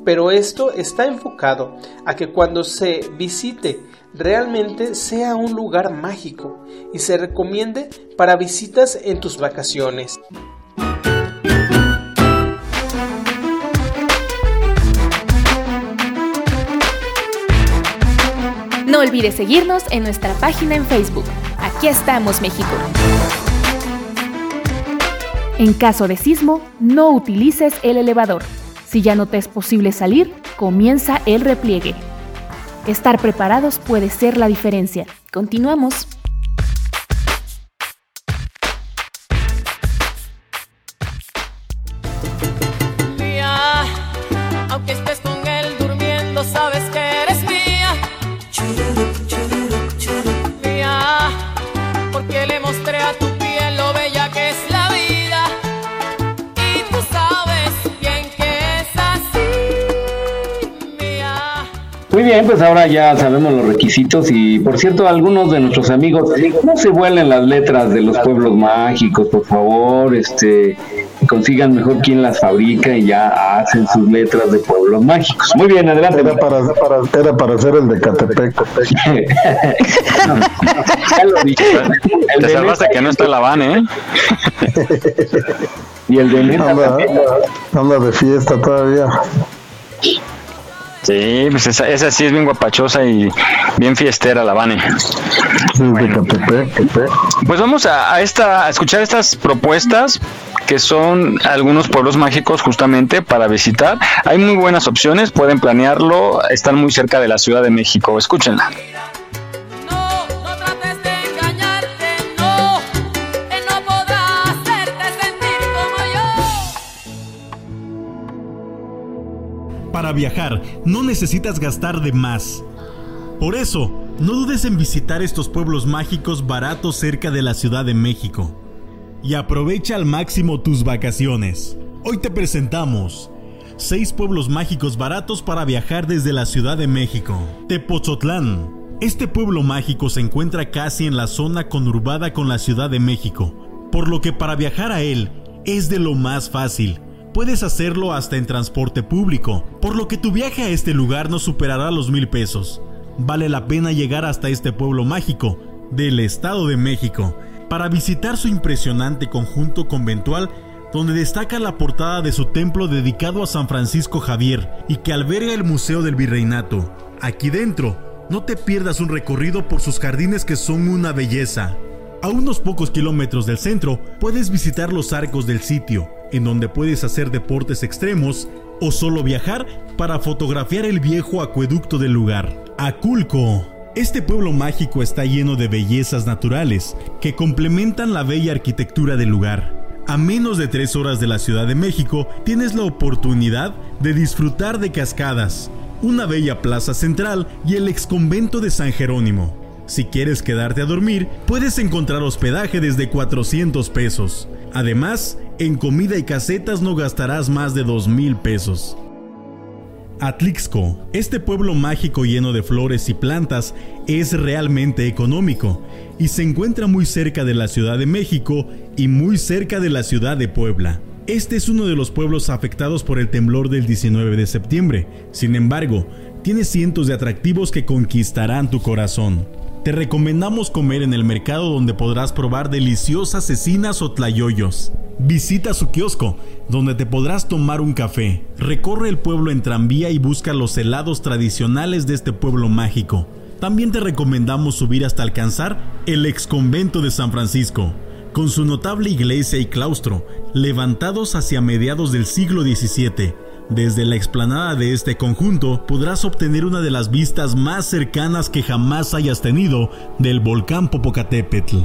pero esto está enfocado a que cuando se visite realmente sea un lugar mágico y se recomiende para visitas en tus vacaciones. No olvides seguirnos en nuestra página en Facebook. Aquí estamos, México. En caso de sismo, no utilices el elevador. Si ya no te es posible salir, comienza el repliegue. Estar preparados puede ser la diferencia. Continuamos. Bien, pues ahora ya sabemos los requisitos y por cierto, algunos de nuestros amigos, no se vuelen las letras de los pueblos mágicos, por favor, este, consigan mejor quién las fabrica y ya hacen sus letras de pueblos mágicos. Muy bien, adelante. Era para, era para hacer el de Catepec. no, ya lo dije. El Te salvaste que no está la van, ¿eh? y el de Neta anda, anda de fiesta todavía. Sí, pues esa, esa, sí es bien guapachosa y bien fiestera la Vane. Pues vamos a, esta, a escuchar estas propuestas que son algunos pueblos mágicos justamente para visitar. Hay muy buenas opciones, pueden planearlo, están muy cerca de la Ciudad de México. Escúchenla. Para viajar no necesitas gastar de más. Por eso, no dudes en visitar estos pueblos mágicos baratos cerca de la Ciudad de México. Y aprovecha al máximo tus vacaciones. Hoy te presentamos 6 pueblos mágicos baratos para viajar desde la Ciudad de México. Tepozotlán. Este pueblo mágico se encuentra casi en la zona conurbada con la Ciudad de México, por lo que para viajar a él es de lo más fácil Puedes hacerlo hasta en transporte público, por lo que tu viaje a este lugar no superará los mil pesos. Vale la pena llegar hasta este pueblo mágico del Estado de México para visitar su impresionante conjunto conventual donde destaca la portada de su templo dedicado a San Francisco Javier y que alberga el Museo del Virreinato. Aquí dentro, no te pierdas un recorrido por sus jardines que son una belleza. A unos pocos kilómetros del centro puedes visitar los arcos del sitio, en donde puedes hacer deportes extremos o solo viajar para fotografiar el viejo acueducto del lugar. Aculco. Este pueblo mágico está lleno de bellezas naturales que complementan la bella arquitectura del lugar. A menos de tres horas de la Ciudad de México tienes la oportunidad de disfrutar de cascadas, una bella plaza central y el exconvento de San Jerónimo. Si quieres quedarte a dormir, puedes encontrar hospedaje desde 400 pesos. Además, en comida y casetas no gastarás más de 2 mil pesos. Atlixco, este pueblo mágico lleno de flores y plantas, es realmente económico y se encuentra muy cerca de la Ciudad de México y muy cerca de la ciudad de Puebla. Este es uno de los pueblos afectados por el temblor del 19 de septiembre. Sin embargo, tiene cientos de atractivos que conquistarán tu corazón. Te recomendamos comer en el mercado donde podrás probar deliciosas cecinas o tlayoyos. Visita su kiosco, donde te podrás tomar un café. Recorre el pueblo en tranvía y busca los helados tradicionales de este pueblo mágico. También te recomendamos subir hasta alcanzar el ex convento de San Francisco, con su notable iglesia y claustro, levantados hacia mediados del siglo XVII desde la explanada de este conjunto podrás obtener una de las vistas más cercanas que jamás hayas tenido del volcán Popocatépetl.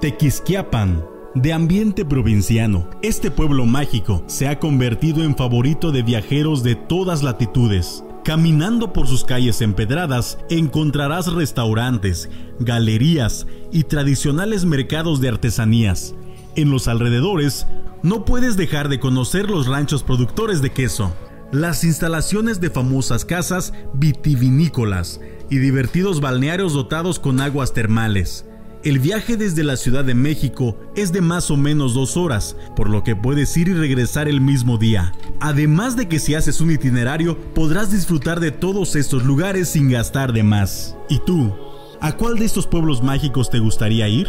Tequisquiapan, de ambiente provinciano, este pueblo mágico se ha convertido en favorito de viajeros de todas latitudes. Caminando por sus calles empedradas encontrarás restaurantes, galerías y tradicionales mercados de artesanías. En los alrededores no puedes dejar de conocer los ranchos productores de queso, las instalaciones de famosas casas vitivinícolas y divertidos balnearios dotados con aguas termales. El viaje desde la Ciudad de México es de más o menos dos horas, por lo que puedes ir y regresar el mismo día. Además de que si haces un itinerario podrás disfrutar de todos estos lugares sin gastar de más. ¿Y tú? ¿A cuál de estos pueblos mágicos te gustaría ir?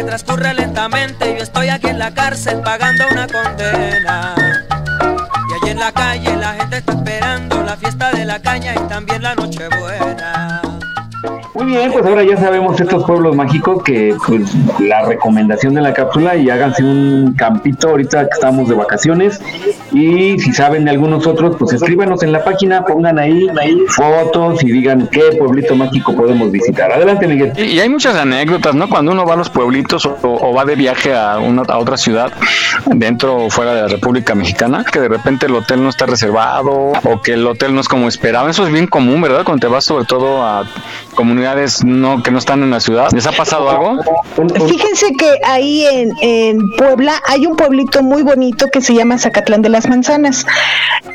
Transcurre lentamente, yo estoy aquí en la cárcel pagando una condena. Y allí en la calle la gente está esperando la fiesta de la caña y también la noche buena. Muy bien, pues ahora ya sabemos estos pueblos mágicos que pues la recomendación de la cápsula y háganse un campito ahorita que estamos de vacaciones y si saben algunos otros pues escríbanos en la página, pongan ahí, fotos y digan qué pueblito mágico podemos visitar. Adelante Miguel. Y, hay muchas anécdotas, ¿no? Cuando uno va a los pueblitos o, va de viaje a, una, a otra ciudad dentro o fuera de la República Mexicana, que de repente el hotel no está reservado o que el hotel no es como esperaba. Eso es bien común, ¿verdad? Cuando te vas sobre todo a comunidades no que no están en la ciudad. ¿Les ha pasado algo? Fíjense que ahí en, en Puebla hay un pueblito muy bonito que se llama Zacatlán de las Manzanas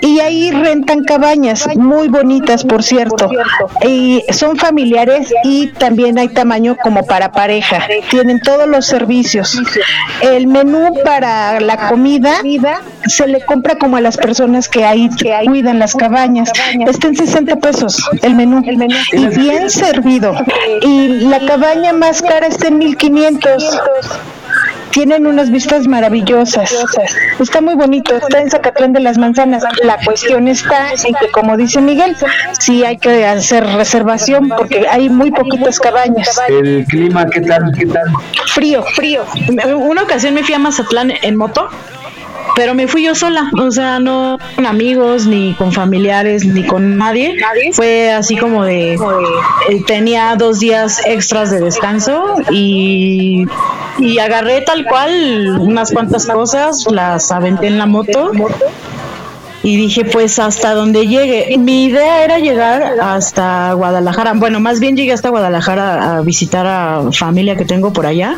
y ahí rentan cabañas muy bonitas, por cierto. Y son familiares y también hay tamaño como para pareja. Tienen todos los servicios. El menú para la comida se le compra como a las personas que ahí cuidan las cabañas. Está en 60 pesos el menú. Y bien servido. Y la cabaña más cara está en 1500 tienen unas vistas maravillosas. Está muy bonito, está en Zacatlán de las Manzanas. La cuestión está en que, como dice Miguel, sí hay que hacer reservación porque hay muy poquitas cabañas. ¿El clima qué tal? ¿Qué tal? Frío, frío. Una ocasión me fui a Mazatlán en moto pero me fui yo sola, o sea, no con amigos, ni con familiares, ni con nadie. Fue así como de, eh, tenía dos días extras de descanso y, y agarré tal cual unas cuantas cosas, las aventé en la moto y dije pues hasta donde llegue. Mi idea era llegar hasta Guadalajara. Bueno, más bien llegué hasta Guadalajara a visitar a familia que tengo por allá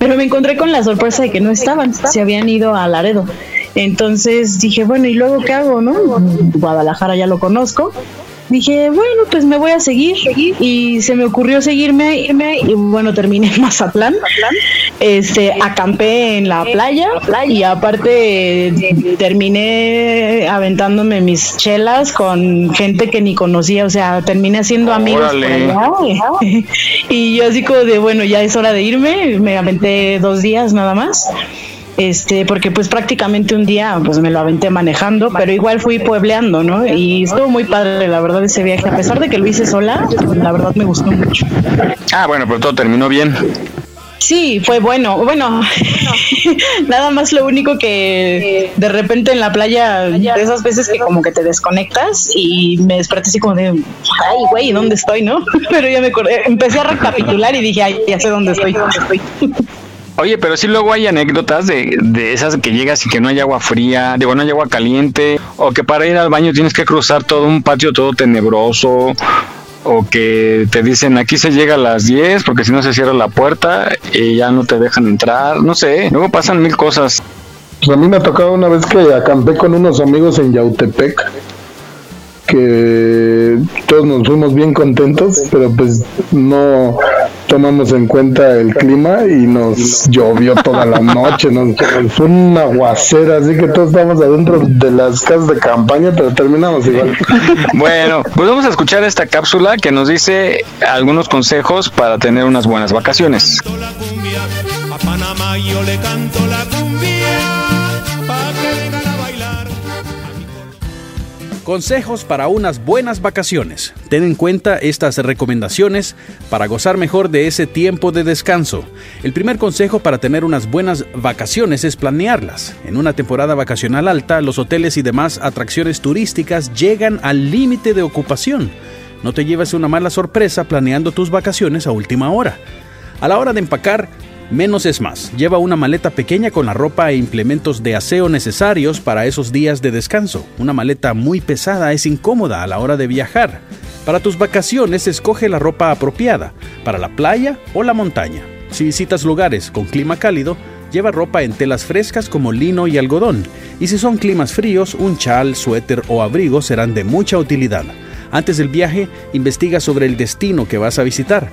pero me encontré con la sorpresa de que no estaban, se habían ido a Laredo. Entonces dije, bueno, ¿y luego qué hago, no? Guadalajara ya lo conozco dije, bueno, pues me voy a seguir. Y se me ocurrió seguirme, irme, y bueno, terminé en Mazatlán. Este, acampé en la playa y aparte terminé aventándome mis chelas con gente que ni conocía, o sea, terminé haciendo amigos Y yo así como de, bueno, ya es hora de irme, me aventé dos días nada más este, porque pues prácticamente un día pues me lo aventé manejando, pero igual fui puebleando, ¿no? Y estuvo muy padre, la verdad, ese viaje, a pesar de que lo hice sola, la verdad me gustó mucho. Ah, bueno, pero todo terminó bien. Sí, fue bueno. Bueno, nada más lo único que de repente en la playa, de esas veces que como que te desconectas y me desperté así como de, ay, güey, ¿dónde estoy, no? Pero ya me acordé, empecé a recapitular y dije, ay, ya sé dónde estoy. Dónde estoy. Oye, pero sí luego hay anécdotas de, de esas que llegas y que no hay agua fría, digo, no hay agua caliente, o que para ir al baño tienes que cruzar todo un patio todo tenebroso, o que te dicen aquí se llega a las 10 porque si no se cierra la puerta y ya no te dejan entrar, no sé, luego pasan mil cosas. Pues a mí me ha tocado una vez que acampé con unos amigos en Yautepec que todos nos fuimos bien contentos, pero pues no tomamos en cuenta el clima y nos llovió toda la noche, nos fue una aguacera, así que todos estamos adentro de las casas de campaña, pero terminamos igual. Bueno, pues vamos a escuchar esta cápsula que nos dice algunos consejos para tener unas buenas vacaciones. A Panamá yo le canto la Consejos para unas buenas vacaciones. Ten en cuenta estas recomendaciones para gozar mejor de ese tiempo de descanso. El primer consejo para tener unas buenas vacaciones es planearlas. En una temporada vacacional alta, los hoteles y demás atracciones turísticas llegan al límite de ocupación. No te lleves una mala sorpresa planeando tus vacaciones a última hora. A la hora de empacar, Menos es más. Lleva una maleta pequeña con la ropa e implementos de aseo necesarios para esos días de descanso. Una maleta muy pesada es incómoda a la hora de viajar. Para tus vacaciones escoge la ropa apropiada, para la playa o la montaña. Si visitas lugares con clima cálido, lleva ropa en telas frescas como lino y algodón. Y si son climas fríos, un chal, suéter o abrigo serán de mucha utilidad. Antes del viaje, investiga sobre el destino que vas a visitar.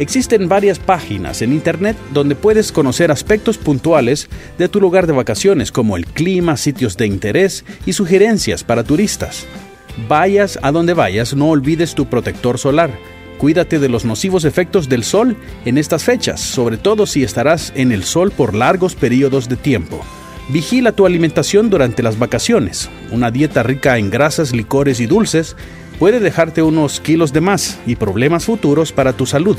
Existen varias páginas en Internet donde puedes conocer aspectos puntuales de tu lugar de vacaciones como el clima, sitios de interés y sugerencias para turistas. Vayas a donde vayas, no olvides tu protector solar. Cuídate de los nocivos efectos del sol en estas fechas, sobre todo si estarás en el sol por largos periodos de tiempo. Vigila tu alimentación durante las vacaciones. Una dieta rica en grasas, licores y dulces puede dejarte unos kilos de más y problemas futuros para tu salud.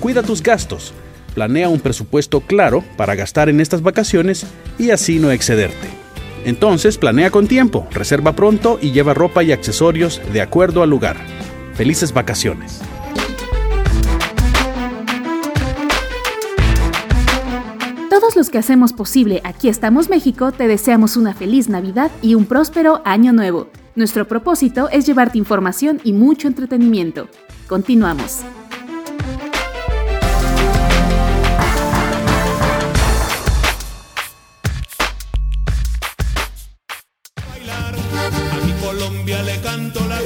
Cuida tus gastos, planea un presupuesto claro para gastar en estas vacaciones y así no excederte. Entonces planea con tiempo, reserva pronto y lleva ropa y accesorios de acuerdo al lugar. Felices vacaciones. Todos los que hacemos posible Aquí estamos México te deseamos una feliz Navidad y un próspero año nuevo. Nuestro propósito es llevarte información y mucho entretenimiento. Continuamos.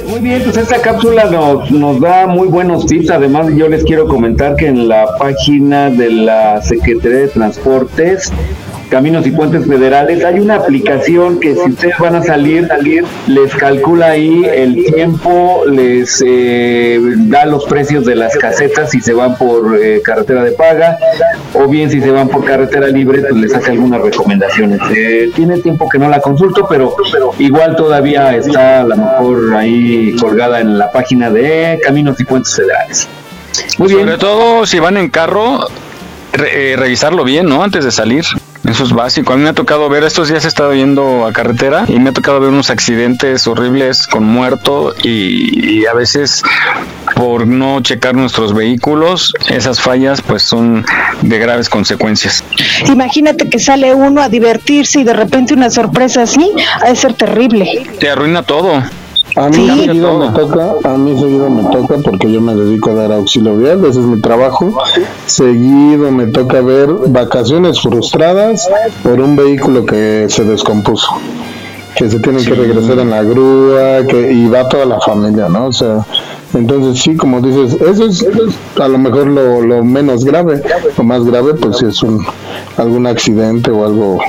Muy bien, pues esta cápsula nos, nos da muy buenos tips. Además, yo les quiero comentar que en la página de la Secretaría de Transportes Caminos y Puentes Federales, hay una aplicación que si ustedes van a salir, salir les calcula ahí el tiempo, les eh, da los precios de las casetas si se van por eh, carretera de paga o bien si se van por carretera libre, pues les hace algunas recomendaciones. Eh, tiene tiempo que no la consulto, pero, pero igual todavía está a lo mejor ahí colgada en la página de Caminos y Puentes Federales. Muy bien. Sobre todo si van en carro, revisarlo bien, ¿no? Antes de salir. Eso es básico. A mí me ha tocado ver, estos días he estado yendo a carretera y me ha tocado ver unos accidentes horribles con muerto y, a veces por no checar nuestros vehículos, esas fallas pues son de graves consecuencias. Imagínate que sale uno a divertirse y de repente una sorpresa así, ha de ser terrible. Te arruina todo. A mí seguido me toca, a mí seguido me toca porque yo me dedico a dar auxilio vial, ese es mi trabajo. Seguido me toca ver vacaciones frustradas por un vehículo que se descompuso que se tiene que regresar en la grúa, que y va toda la familia, ¿no? O sea, entonces sí, como dices, eso es, a lo mejor lo, lo, menos grave, lo más grave pues si es un algún accidente o algo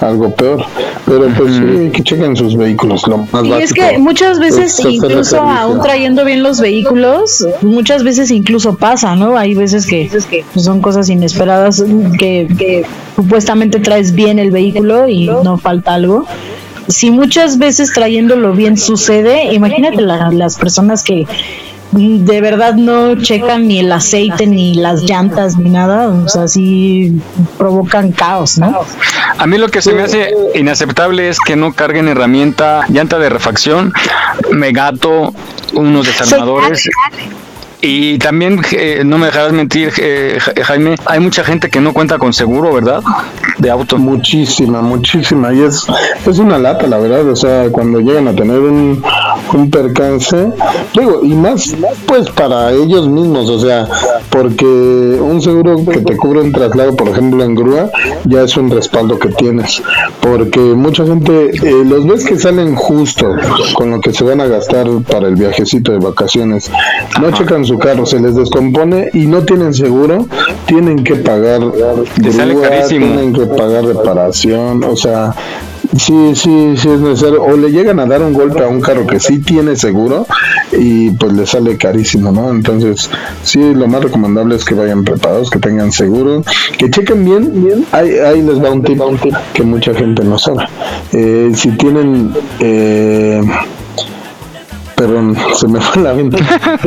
algo peor. Pero pues sí, que chequen sus vehículos, lo más Y es que muchas veces, incluso aún trayendo bien los vehículos, muchas veces incluso pasa, ¿no? Hay veces que, son cosas inesperadas, que, que supuestamente traes bien el vehículo y no falta algo si muchas veces trayéndolo bien sucede, imagínate las personas que de verdad no checan ni el aceite, ni las llantas, ni nada, o sea, sí provocan caos, ¿no? A mí lo que se me hace inaceptable es que no carguen herramienta, llanta de refacción, megato, unos desarmadores. Y también, eh, no me dejarás mentir, eh, Jaime, hay mucha gente que no cuenta con seguro, ¿verdad? De auto. Muchísima, muchísima. Y es, es una lata, la verdad. O sea, cuando llegan a tener un, un percance, digo, y más, pues para ellos mismos, o sea, porque un seguro que te cubre un traslado, por ejemplo, en grúa, ya es un respaldo que tienes. Porque mucha gente, eh, los ves que salen justo con lo que se van a gastar para el viajecito de vacaciones. No checan su carro, se les descompone y no tienen seguro, tienen que pagar tienen que pagar reparación, o sea, sí, sí, sí es necesario. O le llegan a dar un golpe a un carro que sí tiene seguro y pues le sale carísimo, ¿no? Entonces, sí, lo más recomendable es que vayan preparados, que tengan seguro, que chequen bien, bien. Ahí, ahí les va un tip, un tip que mucha gente no sabe. Eh, si tienen... Eh, perdón, se me fue la venta.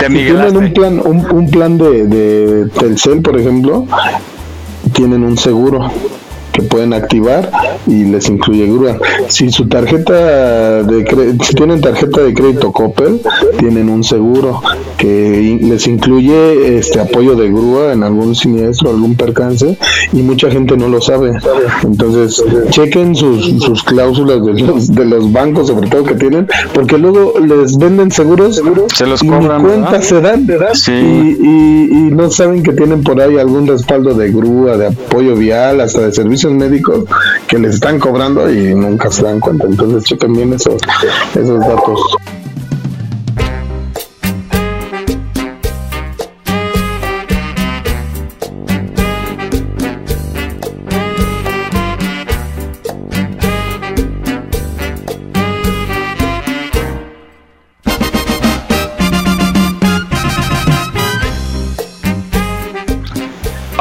si tienen un plan, un, un plan de, de Telcel, por ejemplo, tienen un seguro pueden activar y les incluye grúa. Si su tarjeta de si tienen tarjeta de crédito Coppel, tienen un seguro que les incluye este apoyo de grúa en algún siniestro, algún percance y mucha gente no lo sabe. Entonces, chequen sus, sus cláusulas de los, de los bancos, sobre todo que tienen, porque luego les venden seguros, se los y cobran, cuenta se dan, y, y, y no saben que tienen por ahí algún respaldo de grúa, de apoyo vial, hasta de servicios médicos que les están cobrando y nunca se dan cuenta. Entonces chequen bien esos, esos datos.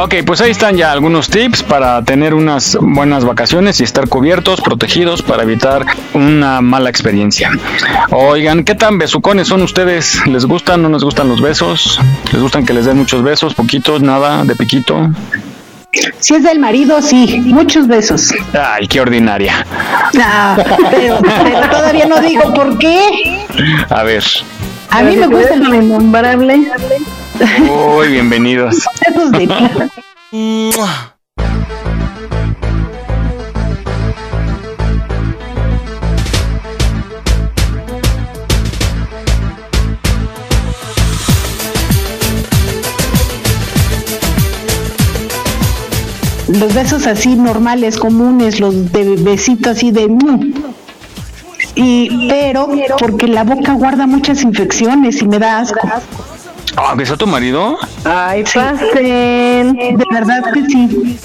Ok, pues ahí están ya algunos tips para tener unas buenas vacaciones y estar cubiertos, protegidos para evitar una mala experiencia. Oigan, ¿qué tan besucones son ustedes? ¿Les gustan o no les gustan los besos? ¿Les gustan que les den muchos besos, poquitos, nada, de piquito? Si es del marido, sí, muchos besos. Ay, qué ordinaria. Ah, pero, pero todavía no digo por qué. A ver. A mí me gusta el innombrable. Uy, bienvenidos. De los besos así normales, comunes, los de besito así de y pero porque la boca guarda muchas infecciones y me da asco. Ah, ¿besó a tu marido? Ay, pasen. De verdad que sí.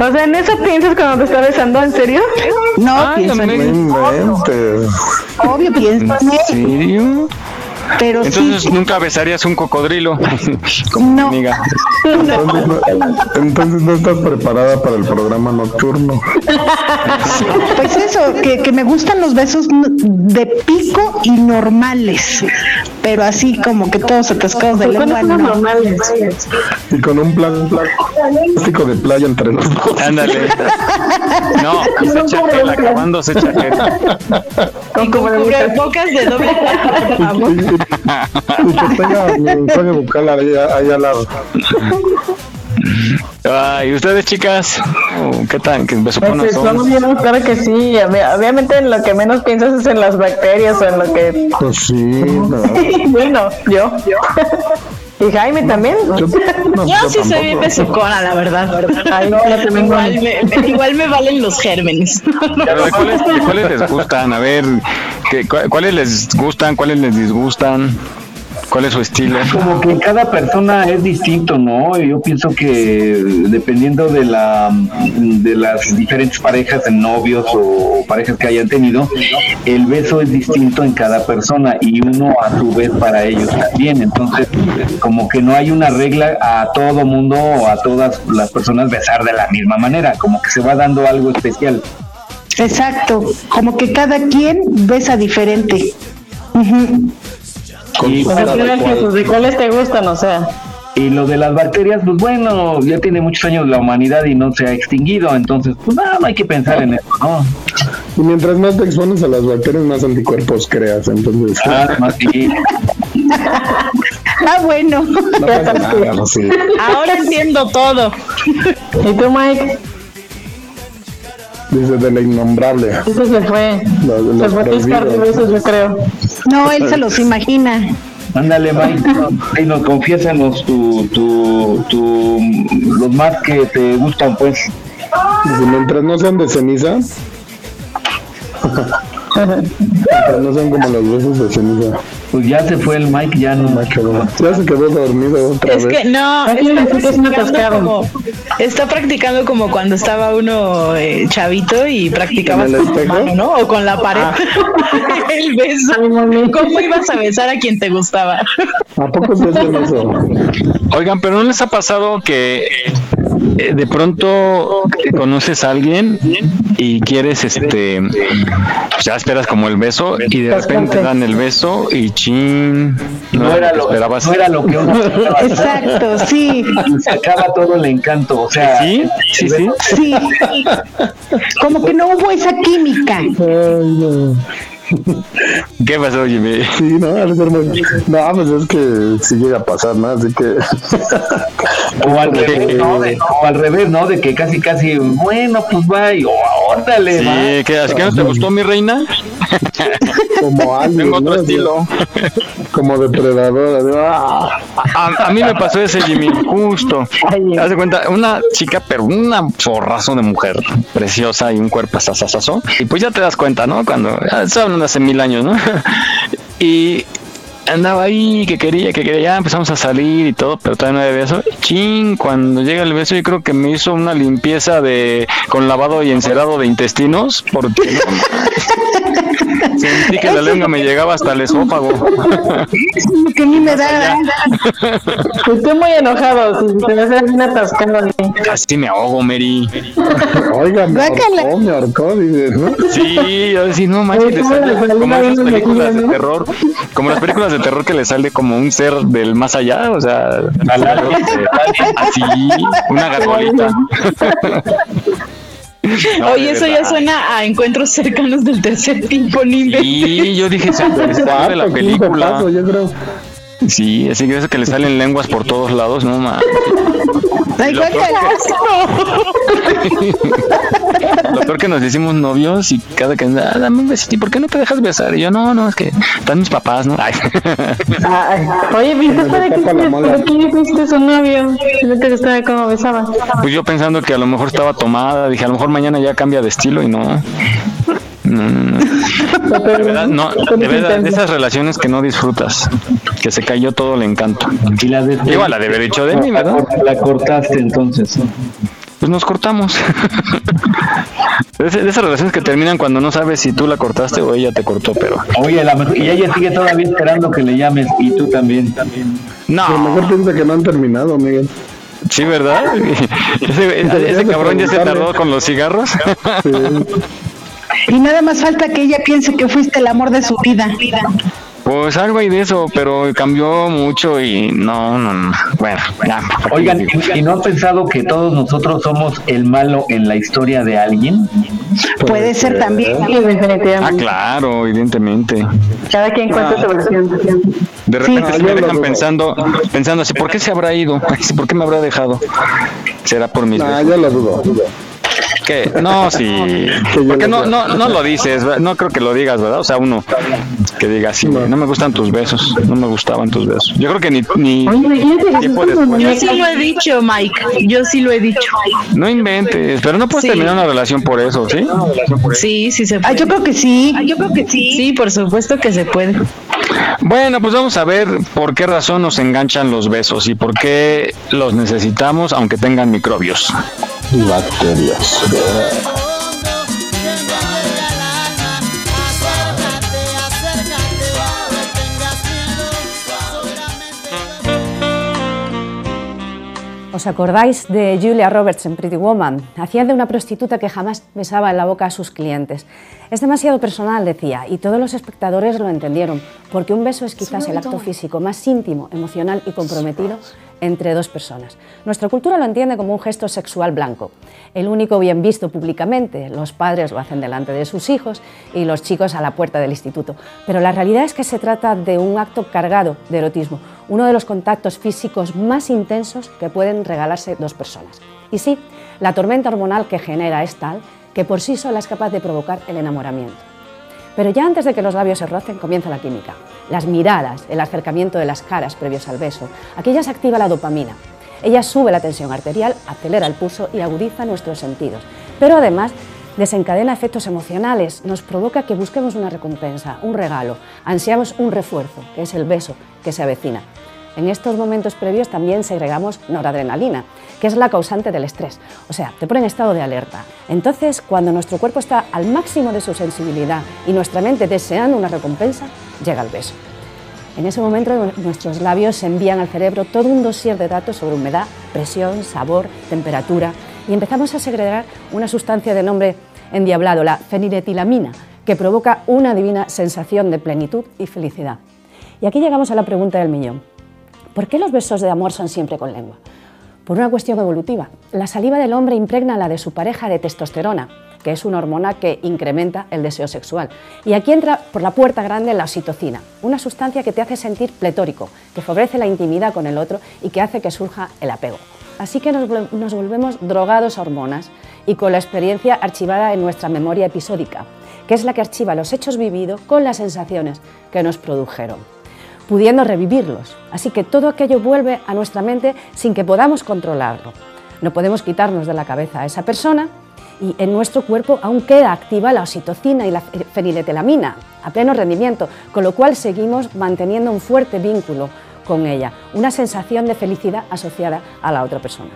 O sea, ¿en eso piensas cuando te está besando? ¿En serio? No, Ay, pienso no me en él. inventes. Obvio pienso en él. ¿En serio? Pero Entonces sí, nunca besarías un cocodrilo. no. Amiga. Entonces no, entonces no estás preparada para el programa nocturno. Pues eso, que, que me gustan los besos de pico y normales, pero así como que todos atascados de lengua, no. normales. Y con un plan plástico de playa entre los dos. Ándale. No, y se echa gel, acabando se echa gel. Con como de Bocas de doble por favor. Y que tenga mi enjuague bucal ahí, ahí al lado. Ay, ¿ustedes chicas? Oh, ¿Qué tal? ¿Qué besuconas Pues son? son bien, claro que sí. Obvi- Obviamente en lo que menos piensas es en las bacterias o en lo que... Pues sí, no. bueno, yo, yo. Y Jaime también. Yo, no, Yo sí soy bien tampoco. besucona, la verdad. Ay, no, Igual me, igual me valen los gérmenes. Pero ¿de cuáles, cuáles les gustan? A ver, ¿qué, cu- ¿cuáles les gustan? ¿Cuáles les disgustan? ¿Cuál es su estilo? Como que cada persona es distinto, ¿no? Yo pienso que dependiendo de la de las diferentes parejas de novios o parejas que hayan tenido, el beso es distinto en cada persona y uno a su vez para ellos también. Entonces, como que no hay una regla a todo mundo o a todas las personas besar de la misma manera, como que se va dando algo especial. Exacto, como que cada quien besa diferente. Ujú. Y, Pues al final, Jesús, ¿de cuáles te gustan? O sea, y lo de las bacterias, pues bueno, ya tiene muchos años la humanidad y no se ha extinguido, entonces pues nada, no hay que pensar en eso, ¿no? Y mientras más te expones a las bacterias, más anticuerpos creas. Entonces, Ah, más sí. Ah, bueno. no pasa nada. Ahora entiendo todo. ¿y tú, Mike? Dice de la innombrable. Ese se fue. Los, Se los fue a tiscar de prohibidos. besos, yo creo. No, él se los imagina. Ándale, Mike, y nos confiésanos tu, tu, tu, los más que te gustan, pues. Dice, mientras no sean de ceniza. mientras no sean como los besos de ceniza. Pues ya se fue el Mike, ya no. Ya se quedó dormido otra Es vez. que no, está es practicando como, está practicando como cuando estaba uno eh, chavito y practicabas ¿En el con espejo? mano, ¿no? O con la pared. el beso. ¿Cómo ibas a besar a quien te gustaba? ¿A poco se hacen eso? Oigan, pero ¿no les ha pasado que eh, de pronto conoces a alguien y quieres, este, ya esperas como el beso y de repente dan el beso y chin, no, No era que lo, esperabas. no era lo que uno esperaba. Exacto, sí. Se acaba todo el encanto, o sea. Sí, sí, sí. Sí. Como que no hubo esa química. Ay, no. ¿Qué pasó, Jimmy? Sí, no, ser muy- no, pues es que sí llega a pasar, ¿no? Así que. O al revés, ¿no? De, o al revés, ¿no? De que casi, casi, bueno, pues va y, oh, órale, va. Sí, ¿qué, así que no te gustó mi reina? como alguien, Tengo otro ¿no? estilo. Como depredadora. de, ¡ah! A, a mí me pasó ese, Jimmy, justo. Haz de cuenta, una chica, pero una zorrazo de mujer, preciosa y un cuerpo sasasazo. Y pues ya te das cuenta, ¿no? Cuando, estoy hablando hace mil años, ¿no? Y andaba ahí, que quería, que quería, ya empezamos a salir y todo, pero todavía no había beso. Chin, cuando llega el beso, yo creo que me hizo una limpieza de con lavado y encerado de intestinos, porque sentí que la lengua me llegaba hasta el esófago. que a mí me da. Estoy muy enojado, si te vas a bien atascado. Casi me ahogo, Mary. Oiga, me ahorcó, me ahorcó, dices, ¿no? Sí, yo decía, no manches, como esas películas de terror, como las películas de terror que le sale como un ser del más allá, o sea, así, una garbolita. No, Oye, eso ya suena a encuentros cercanos del tercer tipo, ni Sí, yo dije, se de la película. Sí, así que eso que le salen lenguas por todos lados, no mames. Ay, Lo peor Lo peor que nos hicimos novios y cada que ah, dame un besito, ¿y por qué no te dejas besar? Y yo, no, no, es que están mis papás, ¿no? Ay. Ay, oye, ¿viste para qué ¿Por qué fuiste su novio? No te gustaba cómo besaba. Pues yo pensando que a lo mejor estaba tomada, dije, a lo mejor mañana ya cambia de estilo y no. No, no, no. De verdad, no, de verdad, de esas relaciones que no disfrutas, que se cayó todo el encanto. Y la de Igual la de haber hecho de mí, ¿verdad? La cortaste entonces. Pues nos cortamos. De esas relaciones que terminan cuando no sabes si tú la cortaste o ella te cortó, pero. Oye, la mejor- y ella sigue todavía esperando que le llames y tú también. también. No. A lo mejor piensa que no han terminado, Miguel. Sí, ¿verdad? Ese, ese cabrón ya se tardó con los cigarros. Y nada más falta que ella piense que fuiste el amor de su vida. Pues algo hay de eso, pero cambió mucho y no, no, no. Bueno, ya. Oigan, ¿y- ¿y no han pensado que todos nosotros somos el malo en la historia de alguien? Puede ser también. Sí, definitivamente. Ah, claro, evidentemente. Cada quien cuenta su versión. De repente Sí, se me dejan pensando, pensando así, ¿por qué se habrá ido? ¿Por qué me habrá dejado? ¿Será por mis Ah, yo lo dudo. ¿Qué? No, sí. Porque no, no, no lo dices, ¿verdad? no creo que lo digas, ¿verdad? O sea, uno que diga así, no me gustan tus besos, no me gustaban tus besos. Yo creo que ni, ni tiempo después. Yo sí lo he dicho, Mike. Yo sí lo he dicho. No inventes, pero no puedes Sí. terminar una relación por eso, ¿sí? Sí, sí se puede. yo creo que sí. yo creo que sí. Sí, por supuesto que se puede. Bueno, pues vamos a ver por qué razón nos enganchan los besos y por qué los necesitamos aunque tengan microbios. Bacterias. ¿Os acordáis de Julia Roberts en Pretty Woman? Hacía de una prostituta que jamás besaba en la boca a sus clientes. Es demasiado personal, decía, y todos los espectadores lo entendieron, porque un beso es quizás el acto físico más íntimo, emocional y comprometido entre dos personas. Nuestra cultura lo entiende como un gesto sexual blanco, el único bien visto públicamente. Los padres lo hacen delante de sus hijos y los chicos a la puerta del instituto. Pero la realidad es que se trata de un acto cargado de erotismo, uno de los contactos físicos más intensos que pueden regalarse dos personas. Y sí, la tormenta hormonal que genera es tal que por sí sola es capaz de provocar el enamoramiento. Pero ya antes de que los labios se rocen comienza la química. Las miradas, el acercamiento de las caras previos al beso, aquella se activa la dopamina. Ella sube la tensión arterial, acelera el pulso y agudiza nuestros sentidos. Pero además desencadena efectos emocionales, nos provoca que busquemos una recompensa, un regalo, ansiamos un refuerzo, que es el beso que se avecina. En estos momentos previos también segregamos noradrenalina, que es la causante del estrés. O sea, te pone en estado de alerta. Entonces, cuando nuestro cuerpo está al máximo de su sensibilidad y nuestra mente deseando una recompensa, llega el beso. En ese momento nuestros labios envían al cerebro todo un dossier de datos sobre humedad, presión, sabor, temperatura y empezamos a segregar una sustancia de nombre endiablado, la feniletilamina, que provoca una divina sensación de plenitud y felicidad. Y aquí llegamos a la pregunta del millón. ¿Por qué los besos de amor son siempre con lengua? Por una cuestión evolutiva. La saliva del hombre impregna la de su pareja de testosterona, que es una hormona que incrementa el deseo sexual. Y aquí entra por la puerta grande la oxitocina, una sustancia que te hace sentir pletórico, que favorece la intimidad con el otro y que hace que surja el apego. Así que nos, nos volvemos drogados a hormonas y con la experiencia archivada en nuestra memoria episódica, que es la que archiva los hechos vividos con las sensaciones que nos produjeron pudiendo revivirlos. Así que todo aquello vuelve a nuestra mente sin que podamos controlarlo. No podemos quitarnos de la cabeza a esa persona Y en nuestro cuerpo aún queda activa la oxitocina y la feniletelamina a pleno rendimiento, con lo cual seguimos manteniendo un fuerte vínculo con ella, una sensación de felicidad asociada a la otra persona.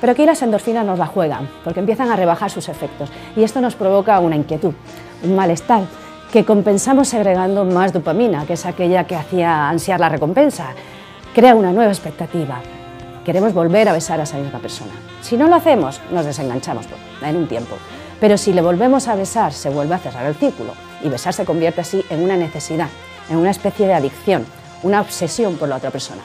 Pero aquí las endorfinas nos la juegan, porque empiezan a rebajar sus efectos y esto nos provoca una inquietud, un malestar, que compensamos segregando más dopamina, que es aquella que hacía ansiar la recompensa. Crea una nueva expectativa. Queremos volver a besar a esa misma persona. Si no lo hacemos, nos desenganchamos en un tiempo. Pero si le volvemos a besar, se vuelve a cerrar el círculo y besar se convierte así en una necesidad, en una especie de adicción, una obsesión por la otra persona.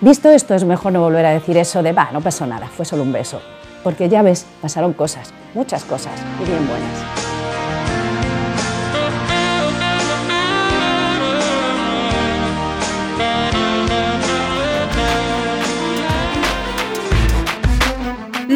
Visto esto, es mejor no volver a decir eso de, va, no pasó nada, fue solo un beso. Porque ya ves, pasaron cosas, muchas cosas, y bien buenas.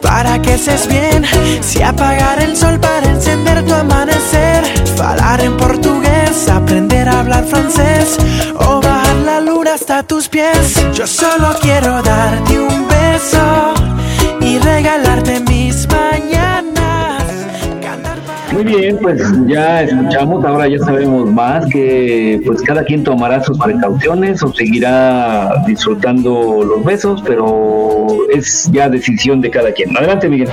para que seas bien. Si apagar el sol para encender tu amanecer, hablar en portugués, aprender a hablar francés o bajar la luna hasta tus pies. Yo solo quiero darte un beso y regalarte mis mañanas. Muy bien, pues ya escuchamos, ahora ya sabemos más que pues cada quien tomará sus precauciones o seguirá disfrutando los besos, pero es ya decisión de cada quien. Adelante, Miguel.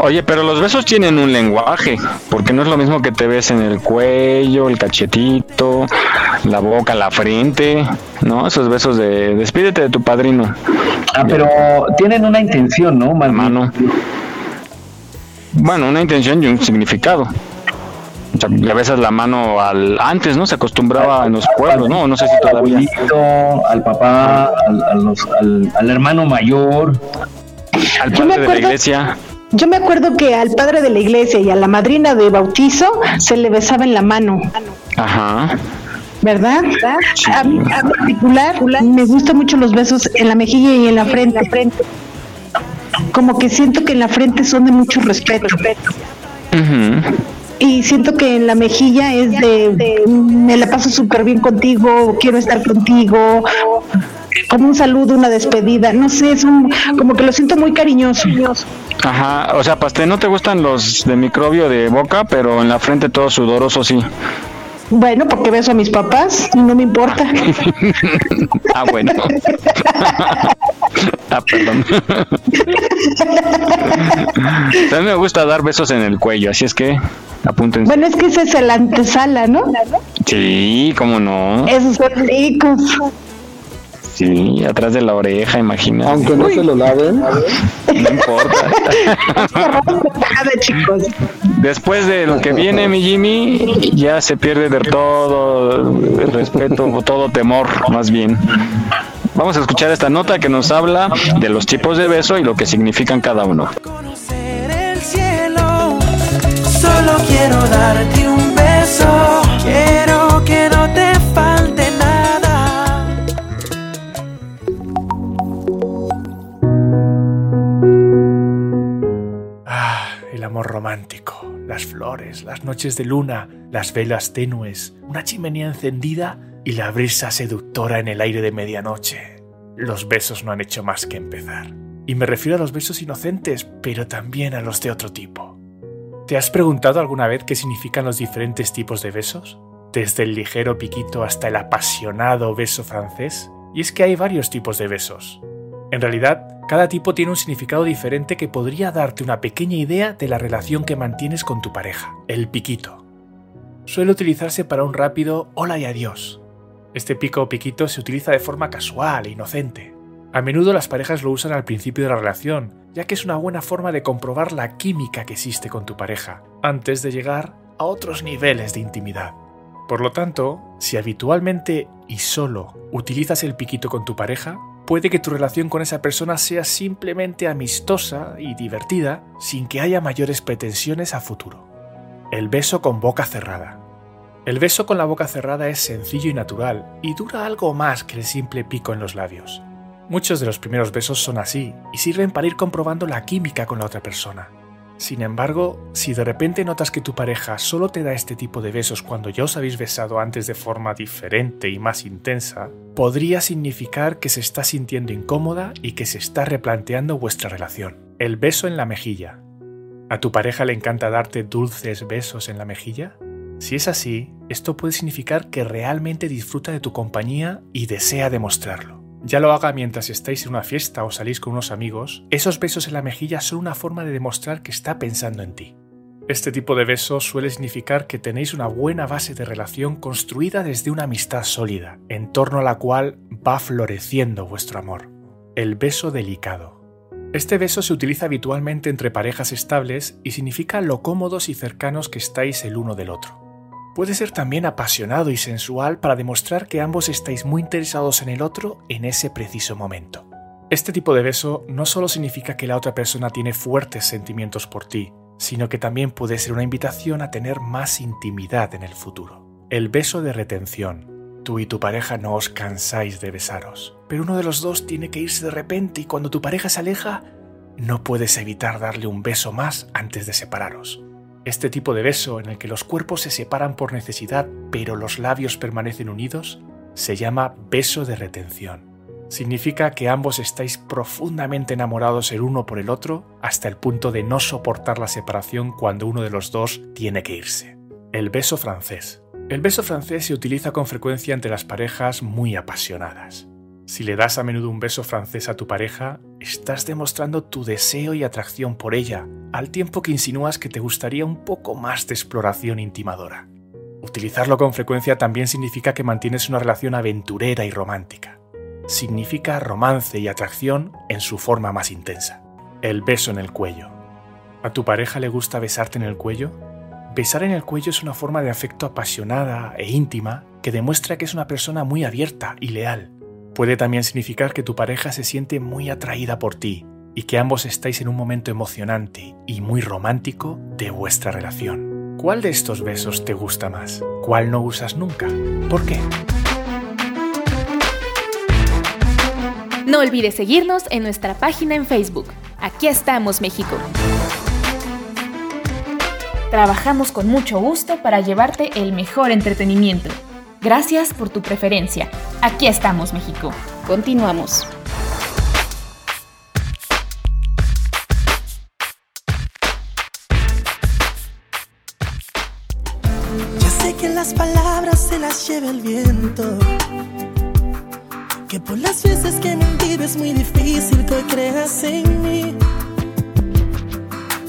Oye, pero los besos tienen un lenguaje, porque no es lo mismo que te ves en el cuello, el cachetito, la boca, la frente, ¿no? Esos besos de despídete de tu padrino. Ah, pero tienen una intención, ¿no? Mano. Bueno, una intención y un significado. O sea, le besas la mano al antes, ¿no? Se acostumbraba en los pueblos, ¿no? No sé si todavía. Al papá, al, al, hermano mayor, al padre de la iglesia. Yo me acuerdo que al padre de la iglesia y a la madrina de bautizo se le besaba en la mano. Ajá. ¿Verdad? A mí en particular me gustan mucho los besos en la mejilla y en la frente como que siento que en la frente son de mucho respeto. Y siento que en la mejilla es de, me la paso súper bien contigo, quiero estar contigo, como un saludo, una despedida, no sé, es un, como que lo siento muy cariñoso. Ajá, o sea, pastel, no te gustan los de microbio de boca, pero en la frente todo sudoroso sí. Bueno, porque beso a mis papás y no me importa. ah, bueno. ah, perdón. mí me gusta dar besos en el cuello, así es que apunten. Bueno, es que ese es el antesala, ¿no? Sí, cómo no. Esos son ricos. Sí, atrás de la oreja, imagina. Aunque no se lo laven. No importa. chicos. Después de lo que viene, mi Jimmy, ya se pierde de todo el respeto, o todo temor, más bien. Vamos a escuchar esta nota que nos habla de los tipos de beso y lo que significan cada uno. Conocer el cielo, solo quiero darte un beso, romántico, las flores, las noches de luna, las velas tenues, una chimenea encendida y la brisa seductora en el aire de medianoche. Los besos no han hecho más que empezar. Y me refiero a los besos inocentes, pero también a los de otro tipo. ¿Te has preguntado alguna vez qué significan los diferentes tipos de besos? Desde el ligero piquito hasta el apasionado beso francés. Y es que hay varios tipos de besos. En realidad, cada tipo tiene un significado diferente que podría darte una pequeña idea de la relación que mantienes con tu pareja. El piquito. Suele utilizarse para un rápido hola y adiós. Este pico o piquito se utiliza de forma casual e inocente. A menudo las parejas lo usan al principio de la relación, ya que es una buena forma de comprobar la química que existe con tu pareja, antes de llegar a otros niveles de intimidad. Por lo tanto, si habitualmente y solo utilizas el piquito con tu pareja, puede que tu relación con esa persona sea simplemente amistosa y divertida sin que haya mayores pretensiones a futuro. El beso con boca cerrada. El beso con la boca cerrada es sencillo y natural y dura algo más que el simple pico en los labios. Muchos de los primeros besos son así y sirven para ir comprobando la química con la otra persona. Sin embargo, si de repente notas que tu pareja solo te da este tipo de besos cuando ya os habéis besado antes de forma diferente y más intensa, podría significar que se está sintiendo incómoda y que se está replanteando vuestra relación. El beso en la mejilla. ¿A tu pareja le encanta darte dulces besos en la mejilla? Si es así, esto puede significar que realmente disfruta de tu compañía y desea demostrarlo ya lo haga mientras estáis en una fiesta o salís con unos amigos, esos besos en la mejilla son una forma de demostrar que está pensando en ti. Este tipo de besos suele significar que tenéis una buena base de relación construida desde una amistad sólida, en torno a la cual va floreciendo vuestro amor. El beso delicado. Este beso se utiliza habitualmente entre parejas estables y significa lo cómodos y cercanos que estáis el uno del otro. Puede ser también apasionado y sensual para demostrar que ambos estáis muy interesados en el otro en ese preciso momento. Este tipo de beso no solo significa que la otra persona tiene fuertes sentimientos por ti, sino que también puede ser una invitación a tener más intimidad en el futuro. El beso de retención. Tú y tu pareja no os cansáis de besaros, pero uno de los dos tiene que irse de repente y cuando tu pareja se aleja, no puedes evitar darle un beso más antes de separaros. Este tipo de beso en el que los cuerpos se separan por necesidad pero los labios permanecen unidos se llama beso de retención. Significa que ambos estáis profundamente enamorados el uno por el otro hasta el punto de no soportar la separación cuando uno de los dos tiene que irse. El beso francés. El beso francés se utiliza con frecuencia entre las parejas muy apasionadas. Si le das a menudo un beso francés a tu pareja, estás demostrando tu deseo y atracción por ella, al tiempo que insinúas que te gustaría un poco más de exploración intimadora. Utilizarlo con frecuencia también significa que mantienes una relación aventurera y romántica. Significa romance y atracción en su forma más intensa. El beso en el cuello. ¿A tu pareja le gusta besarte en el cuello? Besar en el cuello es una forma de afecto apasionada e íntima que demuestra que es una persona muy abierta y leal Puede también significar que tu pareja se siente muy atraída por ti y que ambos estáis en un momento emocionante y muy romántico de vuestra relación. ¿Cuál de estos besos te gusta más? ¿Cuál no usas nunca? ¿Por qué? No olvides seguirnos en nuestra página en Facebook. Aquí estamos, México. Trabajamos con mucho gusto para llevarte el mejor entretenimiento. Gracias por tu preferencia. Aquí estamos, México. Continuamos. Ya sé que las palabras se las lleva el viento. Que por las veces que mentido es muy difícil que creas en mí.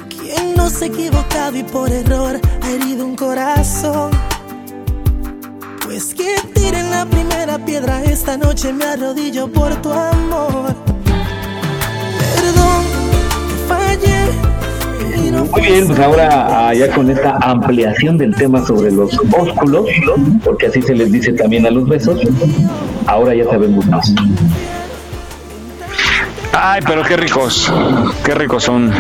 Quien no se ha equivocado y por error ha herido un corazón pues que tiren la primera piedra esta noche me arrodillo por tu amor. Perdón, fallé. Muy bien, pues ahora ah, ya con esta ampliación del tema sobre los ósculos, porque así se les dice también a los besos, ahora ya sabemos más. Ay, pero qué ricos, qué ricos son.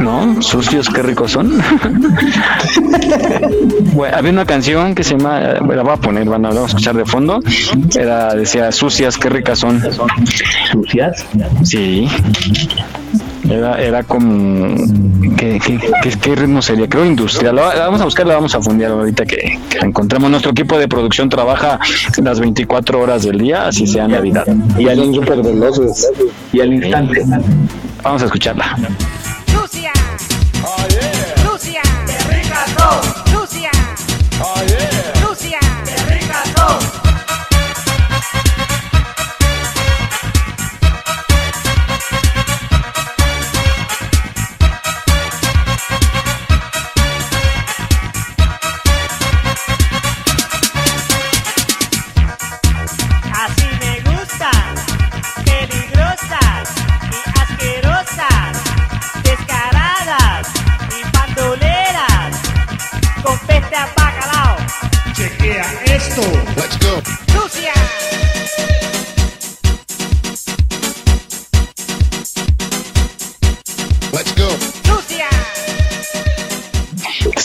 ¿No? Sucios, qué ricos son. había una canción que se llama, la voy a poner, van a, escuchar de fondo. Era, decía, sucias, qué ricas son. ¿Sucias? Sí. Era, era como. ¿qué, qué, ritmo sería? Creo industrial. La, vamos a buscar, la vamos a fundir ahorita que, encontramos. Nuestro equipo de producción trabaja las 24 horas del día, así sea Navidad. Y al, y al instante. Vamos a escucharla.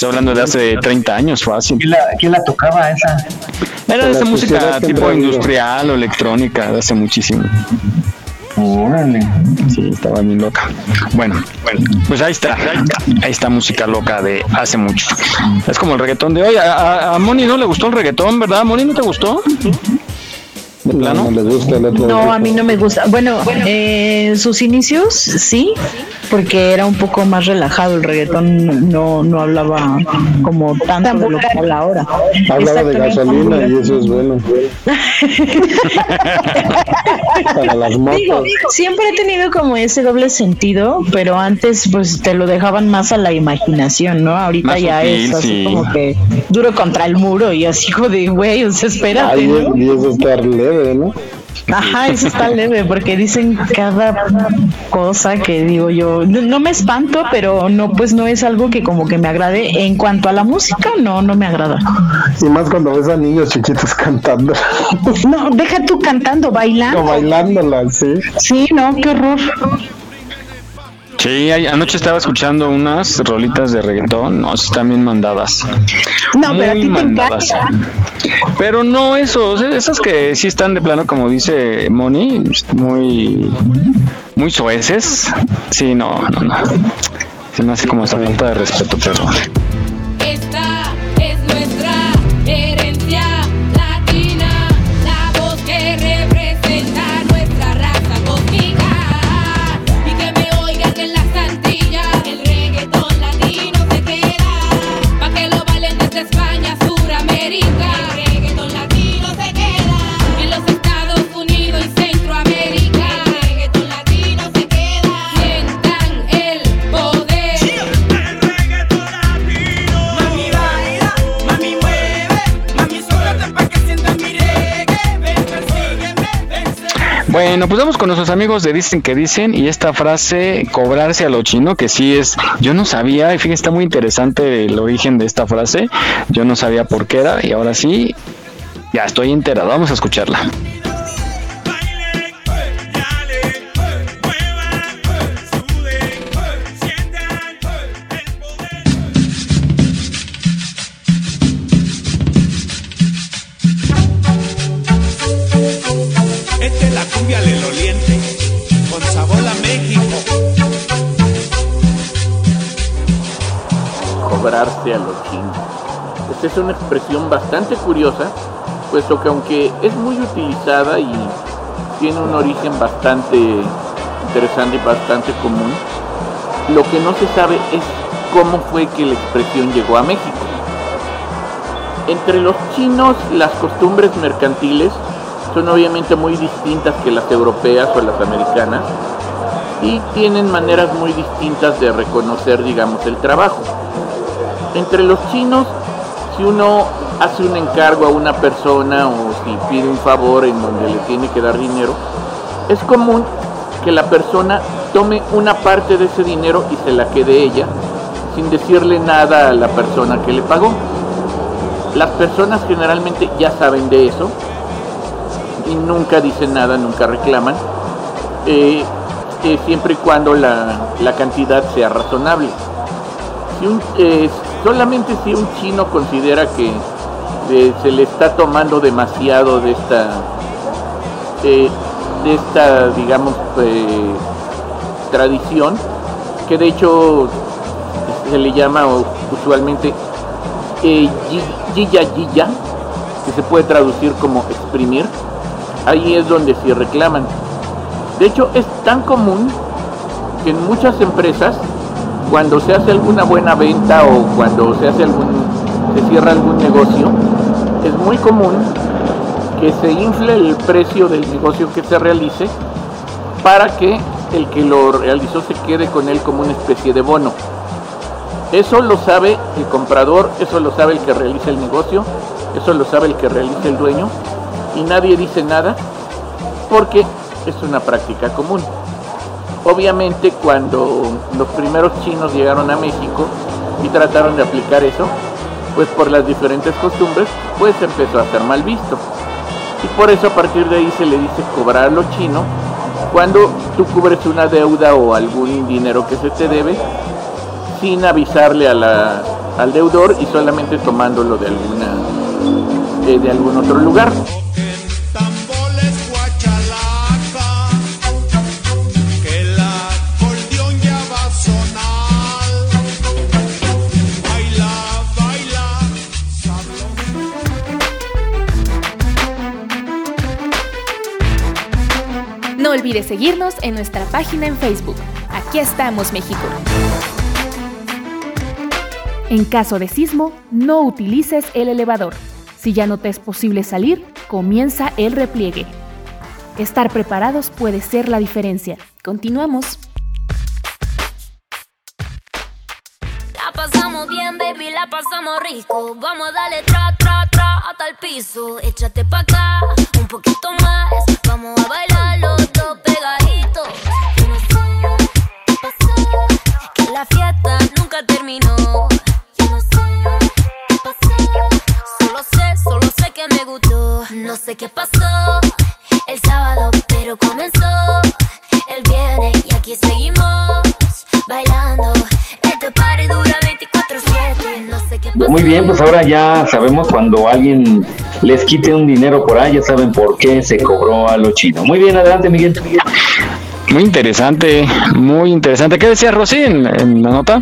Estoy hablando de hace 30 años, fácil. ¿Quién la, tocaba esa? Era de esa música tipo industrial o electrónica, de hace muchísimo. Órale. Sí, estaba bien loca. Bueno, bueno, pues ahí está, ahí está, música loca de hace mucho. Es como el reggaetón de hoy. A, a, Moni no le gustó el reggaetón, ¿verdad? ¿Moni no te gustó? No, gusta no a mí no me gusta. Bueno, eh, sus inicios sí, porque era un poco más relajado. El reggaetón no, no hablaba como tanto de lo que habla ahora. Hablaba de gasolina y eso es bueno. Para las motos. Digo, siempre he tenido como ese doble sentido, pero antes pues te lo dejaban más a la imaginación, ¿no? Ahorita ya es así como que duro contra el muro y así como de, güey, o sea, espérate. y eso está leve ¿no? Ajá, eso está leve porque dicen cada cosa que digo yo, no, me espanto, pero no pues no es algo que como que me agrade en cuanto a la música, no no me agrada. Y más cuando ves a niños chiquitos cantando. No, deja tú cantando, bailando. No, bailándola, sí. Sí, no, qué horror. Sí, anoche estaba escuchando unas rolitas de reggaetón, no, están bien mandadas. No, pero a ti mandadas. Pero no eso, esas que sí están de plano, como dice Moni, muy, muy sueces. Sí, no, no, no. Se me hace como esa falta de respeto, pero. Bueno, pues vamos con nuestros amigos de Dicen que Dicen y esta frase, cobrarse a lo chino, que sí es, yo no sabía, y fíjense, está muy interesante el origen de esta frase, yo no sabía por qué era y ahora sí, ya estoy enterado, vamos a escucharla. A los chinos. Esta es una expresión bastante curiosa, puesto que aunque es muy utilizada y tiene un origen bastante interesante y bastante común, lo que no se sabe es cómo fue que la expresión llegó a México. Entre los chinos las costumbres mercantiles son obviamente muy distintas que las europeas o las americanas y tienen maneras muy distintas de reconocer, digamos, el trabajo. Entre los chinos, si uno hace un encargo a una persona o si pide un favor en donde le tiene que dar dinero, es común que la persona tome una parte de ese dinero y se la quede ella, sin decirle nada a la persona que le pagó. Las personas generalmente ya saben de eso y nunca dicen nada, nunca reclaman, eh, eh, siempre y cuando la, cantidad sea razonable. Eh, Solamente si un chino considera que se le está tomando demasiado de esta, esta, digamos, eh, tradición, que de hecho se le llama usualmente eh, yiya yiya, que se puede traducir como exprimir, ahí es donde se reclaman. De hecho, es tan común que en muchas empresas cuando se hace alguna buena venta o cuando se hace algún, se cierra algún negocio, es muy común que se infle el precio del negocio que se realice para que el que lo realizó se quede con él como una especie de bono. Eso lo sabe el comprador, eso lo sabe el que realiza el negocio, eso lo sabe el que realiza el dueño y nadie dice nada porque es una práctica común. Obviamente cuando los primeros chinos llegaron a México y trataron de aplicar eso, pues por las diferentes costumbres, pues empezó a ser mal visto. Y por eso a partir de ahí se le dice cobrar a los chinos cuando tú cubres una deuda o algún dinero que se te debe sin avisarle al deudor y solamente tomándolo de alguna eh, de algún otro lugar. Olvides seguirnos en nuestra página en Facebook. Aquí estamos, México. En caso de sismo, no utilices el elevador. Si ya no te es posible salir, comienza el repliegue. Estar preparados puede ser la diferencia. Continuamos. La pasamos bien, baby, la pasamos rico. Vamos a darle tra, hasta el piso. Échate pa' acá, un poquito más. Vamos a bailar los dos pegaditos. Yo no sé qué pasó, que la fiesta nunca terminó. Yo no sé qué pasó, solo sé, solo sé que me gustó. No sé qué pasó el sábado, pero comenzó Muy bien, pues ahora ya sabemos cuando alguien les quite un dinero por ahí, ya saben por qué se cobró a lo chino. Muy bien, adelante Miguel. Muy interesante, muy interesante. ¿Qué decía Rosy en, en la nota?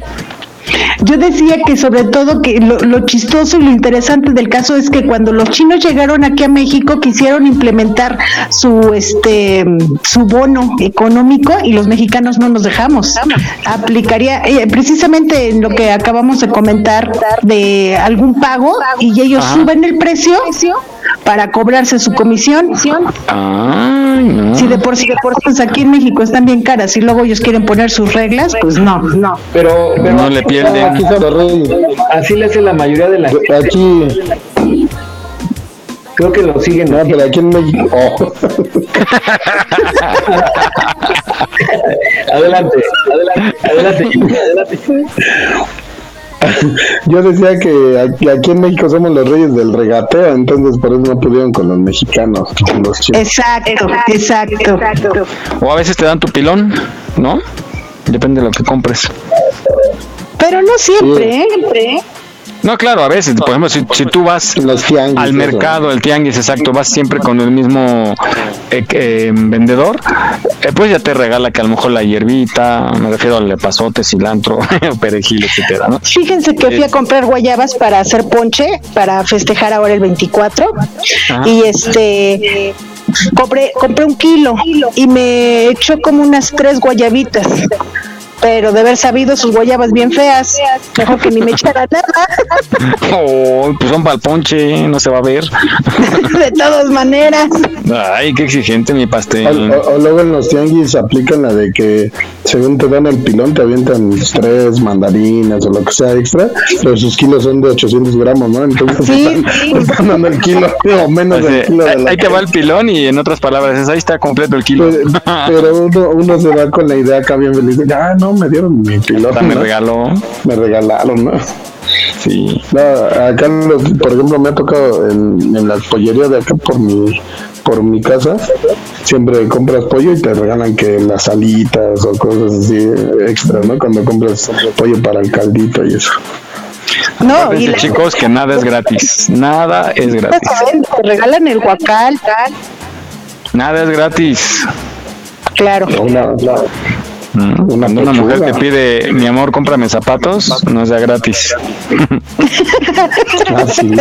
Yo decía que sobre todo que lo, lo, chistoso y lo interesante del caso es que cuando los chinos llegaron aquí a México quisieron implementar su este su bono económico y los mexicanos no nos dejamos. Aplicaría eh, precisamente en lo que acabamos de comentar de algún pago y ellos Ajá. suben el precio para cobrarse su comisión. Ay, no. Si de por sí de por sí pues aquí en México están bien caras y luego ellos quieren poner sus reglas, pues no, no. Pero, pero No le pierden. Aquí son los reyes. Así le hace la mayoría de la Aquí, Creo que lo siguen. no, pero aquí en México. oh. adelante, adelante, adelante, adelante. Yo decía que aquí, aquí en México somos los reyes del regateo, entonces por eso no pudieron con los mexicanos, con los chinos. Exacto, exacto. O a veces te dan tu pilón, ¿no? Depende de lo que compres. Pero no siempre, ¿eh? No, claro, a veces, por ejemplo, si, si tú vas Los tianguis. al eso. mercado, el tianguis, exacto, vas siempre con el mismo eh, eh, vendedor, eh, pues ya te regala que a lo mejor la hierbita, me refiero al pasote, cilantro, perejil, etcétera, ¿no? Fíjense que fui a comprar guayabas para hacer ponche, para festejar ahora el 24. Ajá. Y este compré, compré un kilo y me echó como unas tres guayabitas. Pero de haber sabido sus guayabas bien feas, mejor que ni me echara nada. Oh, pues son para el ponche, no se va a ver. De todas maneras. Ay, qué exigente mi pastel. o- o luego en los tianguis aplican la de que según te dan el pilón te avientan tres mandarinas o lo que sea extra, pero sus kilos son de 800 gramos, ¿no? Entonces Sí, están, sí. te están dando el kilo o menos Así, del kilo de la ahí te va el pilón y en otras palabras, es, ahí está completo el kilo. Pero, pero uno, uno se va con la idea acá bien feliz. de, Ah, no, me dieron mi. Hasta me ¿no? regaló. Me regalaron, ¿no? Sí. No, acá, por ejemplo, me ha tocado en, en la pollería de acá por mi, por mi casa. Siempre compras pollo y te regalan que las alitas o cosas así extra, ¿no? Cuando compras pollo para el caldito y eso. No, y Acuérdense, la- chicos, que nada es gratis. Nada es gratis. te regalan el guacal, tal. Nada es gratis. Claro. Una- Una Cuando una mujer te pide, mi amor, cómprame zapatos, no de gratis. ah, sí.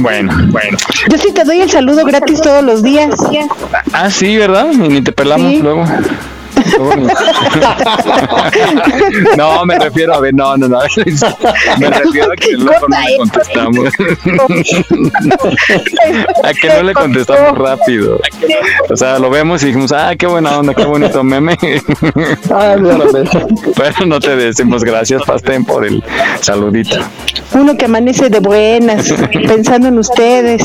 Bueno, bueno. Yo sí te doy el saludo gratis todos los días. Ah, sí, ¿verdad? Y ni te pelamos Sí. luego. No, me refiero a ver, no, no, no. Me refiero a que luego no le contestamos. a que no le contestamos rápido. O sea, lo vemos y dijimos, ah, qué buena onda, qué bonito meme. Ah. Pero no te decimos gracias, Pastén, por el saludito. Uno que amanece de buenas, pensando en ustedes.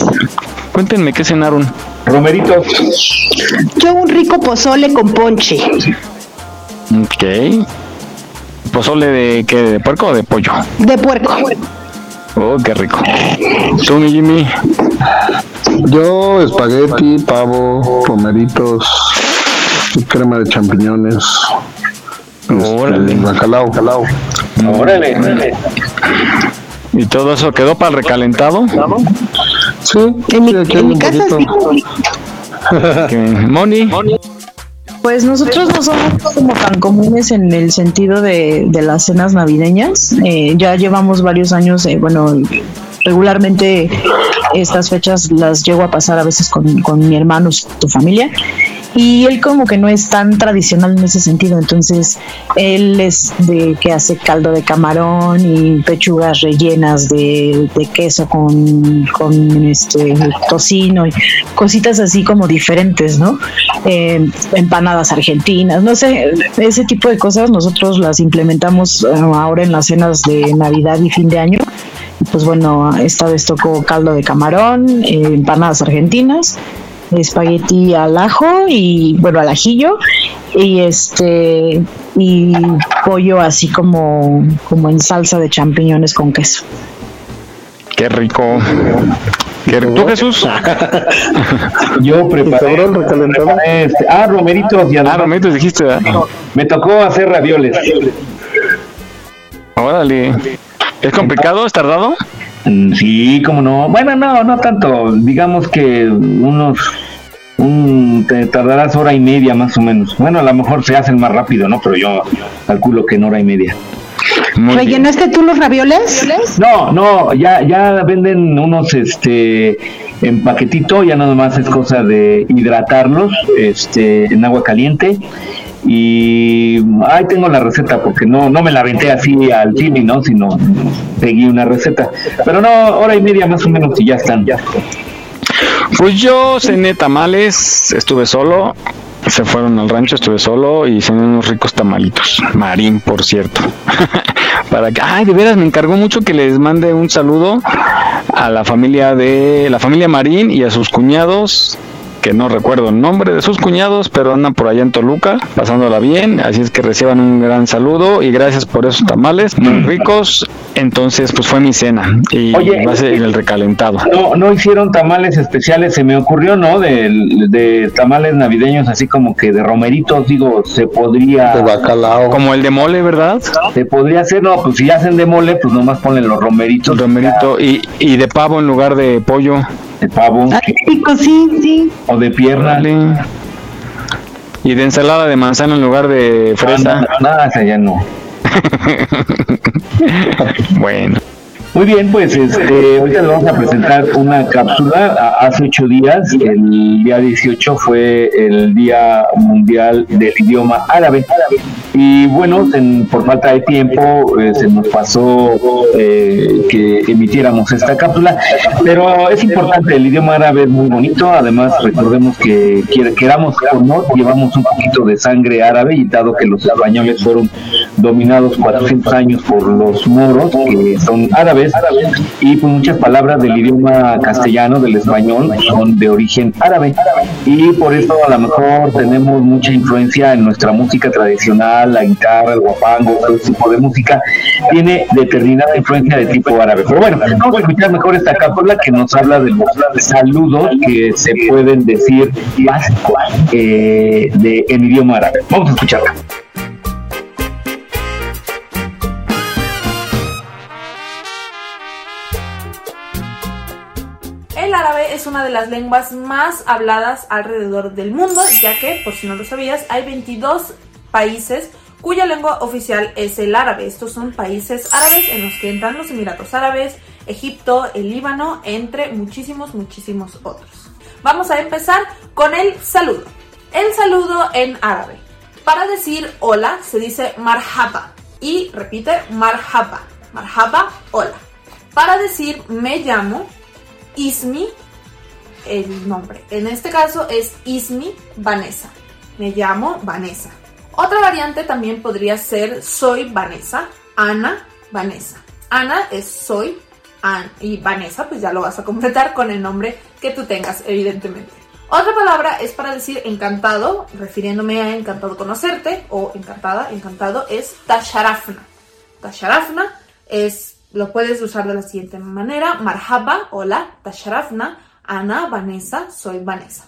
Cuéntenme qué cenaron. Romerito, Yo un rico pozole con ponche. Ok. ¿Pozole de qué? ¿De puerco o de pollo? De puerco. Oh, qué rico. ¿Tú, mi Jimmy? Yo, espagueti, pavo, romeritos, crema de champiñones. Órale. Bacalao, calao. Órale, órale. ¿Y todo eso quedó para el recalentado? Sí, En mi, sí, en mi un casa. Moni. Pues nosotros no somos como tan comunes en el sentido de, de las cenas navideñas. Eh, ya llevamos varios años, eh, bueno, regularmente estas fechas las llego a pasar a veces con, con mi hermano, tu familia. Y él como que no es tan tradicional en ese sentido, entonces él es de que hace caldo de camarón y pechugas rellenas de, queso con, con este tocino y cositas así como diferentes, ¿no? Eh, empanadas argentinas, no sé, ese tipo de cosas nosotros las implementamos eh, ahora en las cenas de Navidad y fin de año. Pues bueno, esta vez tocó caldo de camarón, eh, empanadas argentinas, espagueti al ajo y bueno al ajillo y este y pollo así como como en salsa de champiñones con queso. Qué rico. ¿Qué, ¿Tú, Jesús? Yo preparé, preparé este, ah, romeritos y Ah, Romeritos dijiste, ¿verdad? me tocó hacer ravioles. Órale. ¿Es complicado? ¿Es tardado? Sí, como no. Bueno, no, no tanto. Digamos que unos. Un, te tardarás hora y media más o menos. Bueno, a lo mejor se hacen más rápido, ¿no? Pero yo calculo que en hora y media. Muy bien. ¿Rellenaste tú los ravioles? No, no, ya, ya venden unos este en paquetito, ya nada más es cosa de hidratarlos este en agua caliente y ahí tengo la receta porque no no me la aventé así al chile, ¿no? Sino seguí una receta. Pero no, hora y media más o menos y ya están. Pues yo cené tamales, estuve solo. Se fueron al rancho, estuve solo y cené unos ricos tamalitos. Marín, por cierto. Para que, ay, de veras me encargó mucho que les mande un saludo a la familia de la familia Marín y a sus cuñados que no recuerdo el nombre de sus cuñados, pero andan por allá en Toluca, pasándola bien, así es que reciban un gran saludo y gracias por esos tamales muy ricos. Entonces, pues fue mi cena y Oye, va a ser el recalentado. No, no hicieron tamales especiales, se me ocurrió, ¿no? De, de tamales navideños, así como que de romeritos, digo, se podría. De bacalao. Como el de mole, ¿verdad? Se podría hacer, no, pues si hacen de mole, pues nomás ponen los romeritos. El romerito y, y de pavo en lugar de pollo. De pavo. Ah, rico, sí, sí. O de pierna. Dale. Y de ensalada de manzana en lugar de fresa. Nada, esa ya no. bueno. Muy bien, pues este, ahorita les vamos a presentar una cápsula. Hace ocho días, el día 18 fue el Día Mundial del Idioma Árabe. Y bueno, en- por falta de tiempo eh, se nos pasó eh, que emitiéramos esta cápsula, pero es importante, el idioma árabe es muy bonito, además recordemos que queramos o no, llevamos un poquito de sangre árabe y dado que los españoles fueron dominados 400 años por los moros, que son árabes, y pues muchas palabras del idioma castellano, del español, son de origen árabe. Y por eso a lo mejor tenemos mucha influencia en nuestra música tradicional, la guitarra, el guapango, todo tipo de música, tiene determinada influencia de tipo árabe. Pero bueno, vamos a escuchar mejor esta cápsula que nos habla de los saludos que se pueden decir eh, de, en idioma árabe. Vamos a escucharla. Una de las lenguas más habladas alrededor del mundo, ya que, por si no lo sabías, hay 22 países cuya lengua oficial es el árabe. Estos son países árabes en los que entran los Emiratos Árabes, Egipto, el Líbano, entre muchísimos, muchísimos otros. Vamos a empezar con el saludo. El saludo en árabe. Para decir hola se dice marhaba y repite marhaba. Marhaba, hola. Para decir me llamo, Ismi, el nombre. En este caso es Ismi Vanessa. Me llamo Vanessa. Otra variante también podría ser soy Vanessa, Ana Vanessa. Ana es soy An- y Vanessa pues ya lo vas a completar con el nombre que tú tengas evidentemente. Otra palabra es para decir encantado, refiriéndome a encantado conocerte o encantada, encantado es tasharafna. Tasharafna es, lo puedes usar de la siguiente manera, marhaba, hola, tasharafna, Ana, Vanessa, soy Vanessa.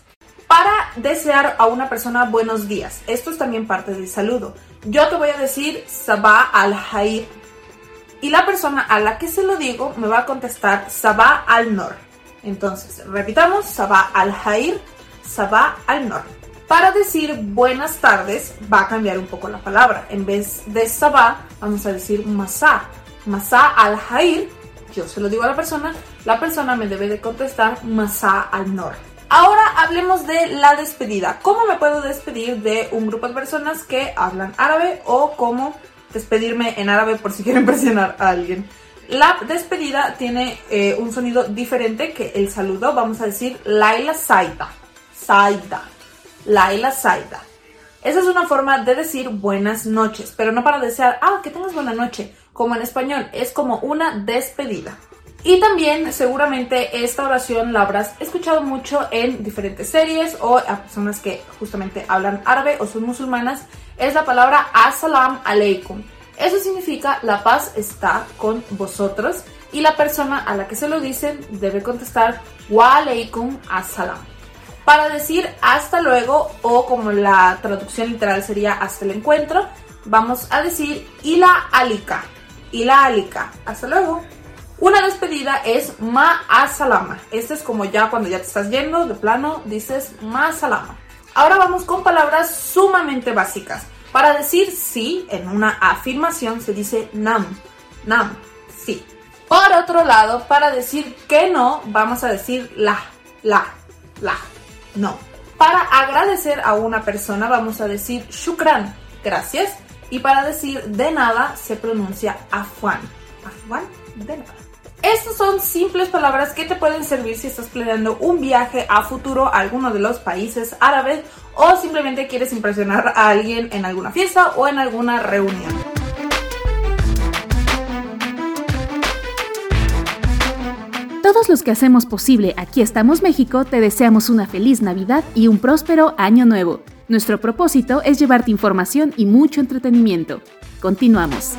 Para desear a una persona buenos días, esto es también parte del saludo. Yo te voy a decir Sabah al-Hair y la persona a la que se lo digo me va a contestar Sabah al-Nor. Entonces, repitamos, Sabah al-Hair, Sabah al-Nor. Para decir buenas tardes va a cambiar un poco la palabra. En vez de Sabah, vamos a decir Masá. Masá al-Hair, yo se lo digo a la persona, la persona me debe de contestar Masá al-Nor. Ahora hablemos de la despedida. ¿Cómo me puedo despedir de un grupo de personas que hablan árabe o cómo despedirme en árabe por si quiero impresionar a alguien? La despedida tiene eh, un sonido diferente que el saludo. Vamos a decir Laila Saida. Saida. Laila Saida. Esa es una forma de decir buenas noches, pero no para desear, ah, que tengas buena noche, como en español, es como una despedida. Y también seguramente esta oración la habrás escuchado mucho en diferentes series o a personas que justamente hablan árabe o son musulmanas. Es la palabra Assalam alaikum. Eso significa la paz está con vosotros y la persona a la que se lo dicen debe contestar wa alaikum assalam. Para decir hasta luego o como la traducción literal sería hasta el encuentro, vamos a decir ila alika. Ila alika. Hasta luego. Una despedida es ma salama. Este es como ya cuando ya te estás yendo de plano, dices ma salama. Ahora vamos con palabras sumamente básicas. Para decir sí en una afirmación se dice nam. Nam, sí. Por otro lado, para decir que no, vamos a decir la, la, la, no. Para agradecer a una persona vamos a decir shukran, gracias. Y para decir de nada se pronuncia afwan. Afwan, de nada. Estas son simples palabras que te pueden servir si estás planeando un viaje a futuro a alguno de los países árabes o simplemente quieres impresionar a alguien en alguna fiesta o en alguna reunión. Todos los que hacemos posible Aquí estamos México te deseamos una feliz Navidad y un próspero año nuevo. Nuestro propósito es llevarte información y mucho entretenimiento. Continuamos.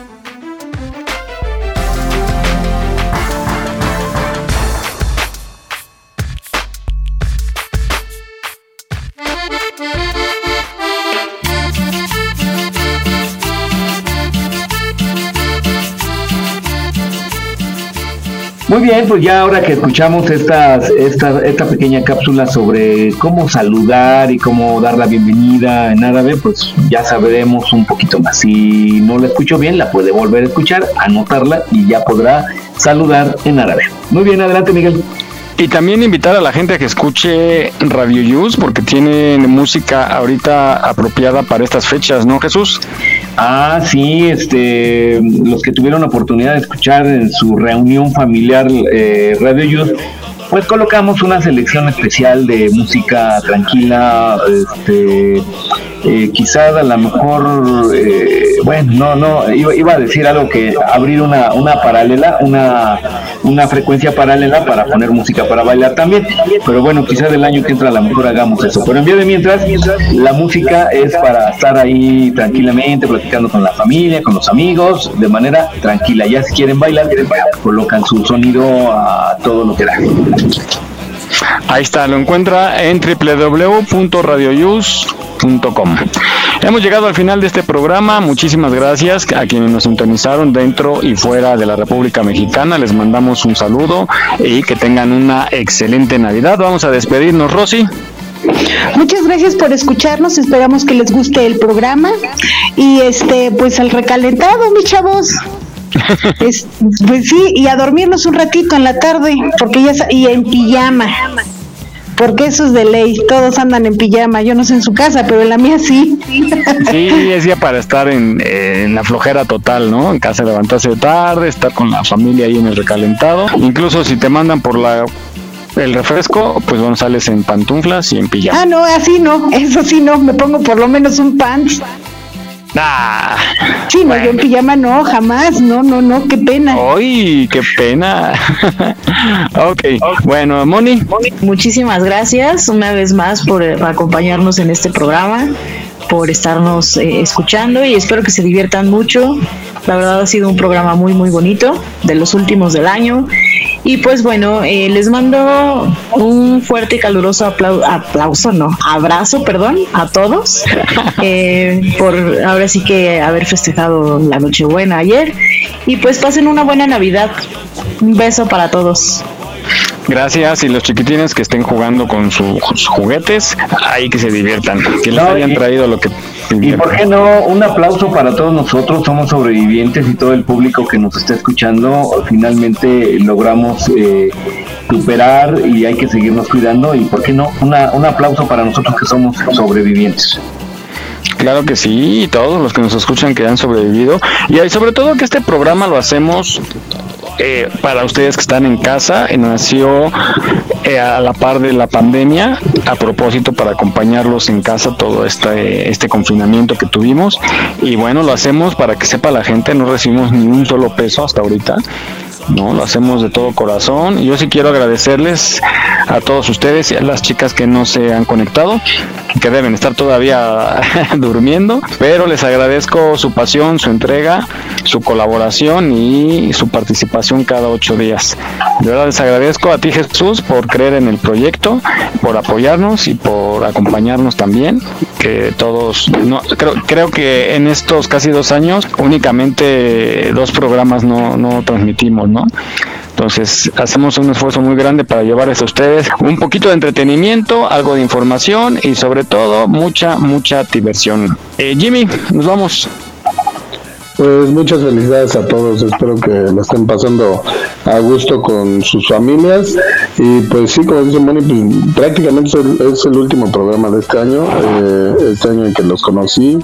Muy bien, pues ya ahora que escuchamos esta, esta pequeña cápsula sobre cómo saludar y cómo dar la bienvenida en árabe, pues ya sabremos un poquito más. Si no la escucho bien, la puede volver a escuchar, anotarla y ya podrá saludar en árabe. Muy bien, adelante Miguel. Y también invitar a la gente a que escuche Radio Use porque tienen música ahorita apropiada para estas fechas, ¿no, Jesús? Ah, sí, este, los que tuvieron la oportunidad de escuchar en su reunión familiar eh, Radio Use, pues colocamos una selección especial de música tranquila, este, eh, quizá a lo mejor, eh, bueno, no, no, iba, a decir algo que abrir una, una paralela, una, una frecuencia paralela para poner música para bailar también, pero bueno, quizá del año que entra a lo mejor hagamos eso, pero en vez de mientras, la música es para estar ahí tranquilamente, platicando con la familia, con los amigos, de manera tranquila, ya si quieren bailar, colocan su sonido a todo lo que da. Ahí está, lo encuentra en www.radioyus.com. Hemos llegado al final de este programa. Muchísimas gracias a quienes nos sintonizaron dentro y fuera de la República Mexicana. Les mandamos un saludo y que tengan una excelente Navidad. Vamos a despedirnos, Rosy. Muchas gracias por escucharnos, esperamos que les guste el programa y este pues al recalentado, mis chavos. Pues sí, y a dormirnos un ratito en la tarde, porque ya y en pijama. Porque eso es de ley, todos andan en pijama, yo no sé en su casa, pero en la mía sí. Sí, es día para estar en, en la flojera total, ¿no? En casa levantarse tarde, estar con la familia ahí en el recalentado. Incluso si te mandan por la el refresco, pues bueno, sales en pantuflas y en pijama. Ah, no, así no, eso sí no, me pongo por lo menos un pants. Ah, sí, no, yo en pijama no, jamás, no, no, no, qué pena. ¡Ay, qué pena! okay. bueno, Moni. Muchísimas gracias una vez más por acompañarnos en este programa, por estarnos eh, escuchando y espero que se diviertan mucho. La verdad ha sido un programa muy, muy bonito, de los últimos del año Y pues bueno, eh, les mando un fuerte y caluroso aplauso, no, abrazo, perdón, a todos eh, por ahora sí que haber festejado la Nochebuena ayer. Y pues pasen una buena Navidad. Un beso para todos. Gracias y los chiquitines que estén jugando con sus juguetes, ahí que se diviertan, que les hayan traído lo que... Y por qué no, un aplauso para todos nosotros, somos sobrevivientes y todo el público que nos está escuchando, finalmente logramos eh, superar y hay que seguirnos cuidando y por qué no, una, un aplauso para nosotros que somos sobrevivientes. Claro que sí, todos los que nos escuchan que han sobrevivido y sobre todo que este programa lo hacemos eh, para ustedes que están en casa, eh, nació eh, a la par de la pandemia, a propósito para acompañarlos en casa todo este, este confinamiento que tuvimos. Y bueno, lo hacemos para que sepa la gente, no recibimos ni un solo peso hasta ahorita. ¿No? Lo hacemos de todo corazón. Yo sí quiero agradecerles a todos ustedes y a las chicas que no se han conectado, que deben estar todavía durmiendo, pero les agradezco su pasión, su entrega, su colaboración y su participación cada ocho días. De verdad les agradezco a ti Jesús por creer en el proyecto, por apoyarnos y por acompañarnos también, que todos, no, creo, creo que en estos casi dos años únicamente dos programas no, no transmitimos, Entonces hacemos un esfuerzo muy grande para llevarles a ustedes un poquito de entretenimiento, algo de información y sobre todo mucha, mucha diversión. Eh, Jimmy, nos vamos. Pues muchas felicidades a todos, espero que lo estén pasando a gusto con sus familias. Y pues sí, como dice Moni, pues, prácticamente es el, último programa de este año, eh, este año en que los conocí,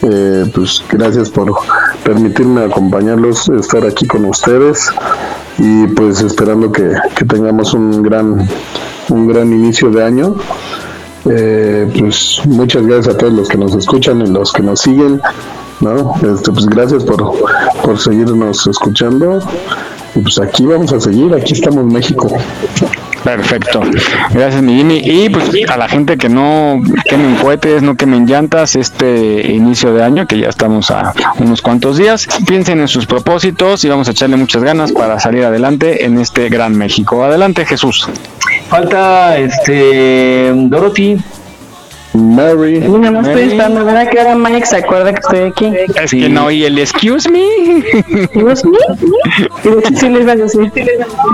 eh, pues gracias por permitirme acompañarlos, estar aquí con ustedes. Y pues esperando que, tengamos un gran, un gran inicio de año. Eh, pues muchas gracias a todos los que nos escuchan y los que nos siguen. ¿no? Este, pues gracias por, por seguirnos escuchando. Y pues aquí vamos a seguir, aquí estamos México. Perfecto. Gracias, mi Jimmy. Y pues a la gente que no quemen cohetes, no quemen llantas este inicio de año, que ya estamos a unos cuantos días, piensen en sus propósitos y vamos a echarle muchas ganas para salir adelante en este gran México. Adelante, Jesús. Falta este Dorothy. Mary. Sí, no, estoy esperando a que ahora Mike se acuerda que estoy aquí. Es que no, y el excuse me. ¿Excuse me? Sí, les va a decir.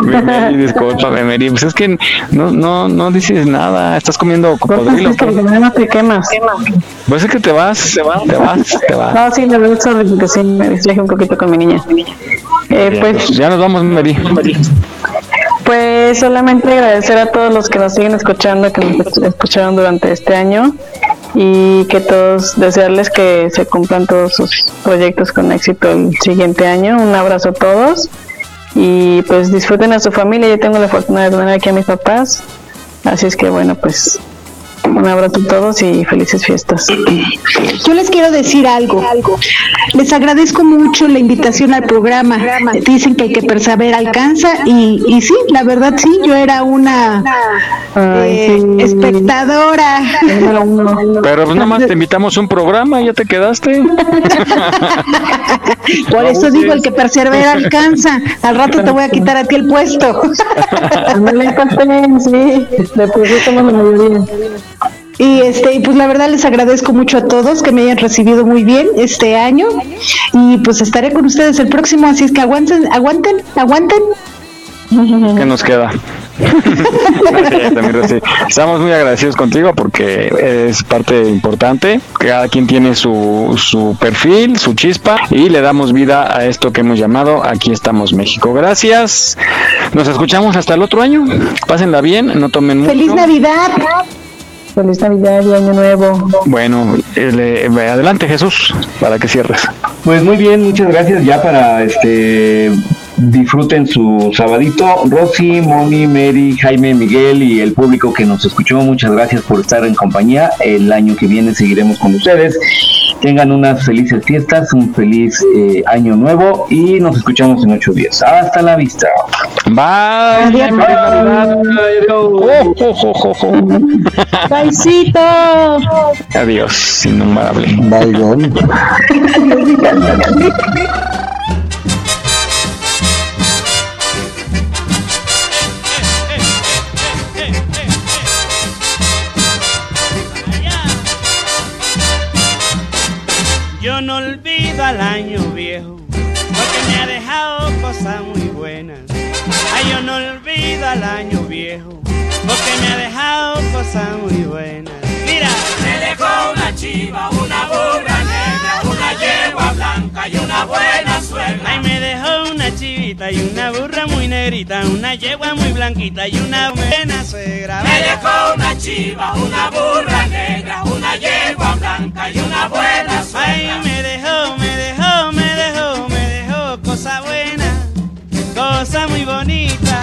Mary, discúlpame, Mary. Pues es que no, no, no dices nada. Estás comiendo cocodrilo. Pues es que no te quemas. Pues es que te vas, te vas, te vas, te vas. No, sí, la verdad, porque sí, me distraje un poquito con mi niña. Eh, pues, pues ya nos vamos, Mary. Solamente agradecer a todos los que nos siguen escuchando, que nos escucharon durante este año y que todos desearles que se cumplan todos sus proyectos con éxito el siguiente año. Un abrazo a todos y pues disfruten a su familia. Yo tengo la fortuna de tener aquí a mis papás, así es que bueno, pues un abrazo a todos y felices fiestas. Yo les quiero decir algo. Les agradezco mucho la invitación al programa. Dicen que el que persevera alcanza y, y sí, la verdad sí, yo era una eh, espectadora. Pero pues nada más te invitamos a un programa y ya te quedaste. Por eso digo, el que persevera alcanza. Al rato te voy a quitar a ti el puesto. No le sí, después somos la mayoría. Y este, pues la verdad les agradezco mucho a todos que me hayan recibido muy bien este año. Y pues estaré con ustedes el próximo, así es que aguanten, aguanten, aguanten. ¿Qué nos queda? Estamos muy agradecidos contigo porque es parte importante. Cada quien tiene su, su perfil, su chispa y le damos vida a esto que hemos llamado Aquí estamos México. Gracias. Nos escuchamos hasta el otro año. Pásenla bien, no tomen mucho. ¡Feliz Navidad! Feliz Navidad y Año Nuevo. Bueno, eh, adelante Jesús, para que cierres. Pues muy bien, muchas gracias ya para este disfruten su sabadito. Rosy, Moni, Mary, Jaime, Miguel y el público que nos escuchó, muchas gracias por estar en compañía. El año que viene seguiremos con ustedes. Tengan unas felices fiestas, un feliz eh, año nuevo y nos escuchamos en ocho días. Hasta la vista. Bye. Adiós. Bye. Adiós, innombrable. Bye, Yo no olvido al año al año viejo, porque me ha dejado cosas muy buenas. Mira, me dejó una chiva, una burra negra, una yegua blanca y una buena suegra. Ay, me dejó una chivita y una burra muy negrita, una yegua muy blanquita y una buena suegra. Me dejó una chiva, una burra negra, una yegua blanca y una buena suegra. Ay, me dejó, me dejó, me dejó, me dejó cosa buena, cosa muy bonita.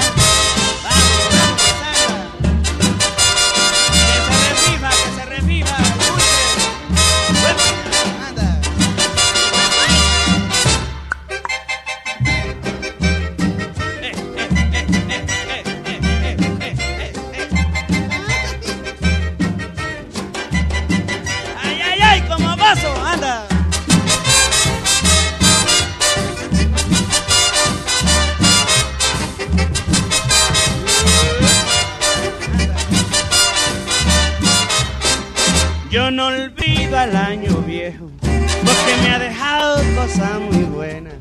Al año viejo, porque me ha dejado cosas muy buenas.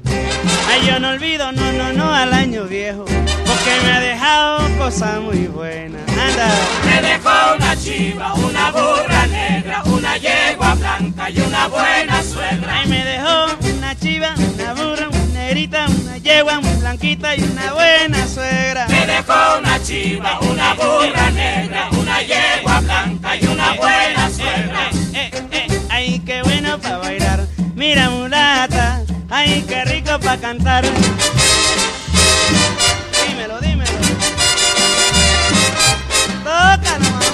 Ay, yo no olvido, no, no, no, al año viejo, porque me ha dejado cosas muy buenas. Anda. Me dejó una chiva, una burra negra, una yegua blanca y una buena suegra. Ay, me dejó una chiva, una burra, negrita, una yegua muy blanquita y una buena suegra. Me dejó una chiva, una burra negra, una yegua blanca y una buena suegra. Eh, eh, eh, ay, qué bueno para bailar. Mira, mulata, ay, qué rico para cantar. Dímelo, dímelo. Tócalo, mamá.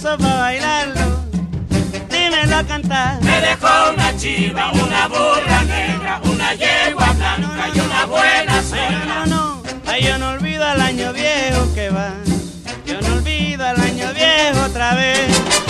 Sabroso para bailarlo. Dímelo a cantar. Me dejó una chiva, una burra negra, una yegua blanca y una buena suegra. No, no, ay, yo no olvido al año viejo que va. Yo no olvido al año viejo otra vez.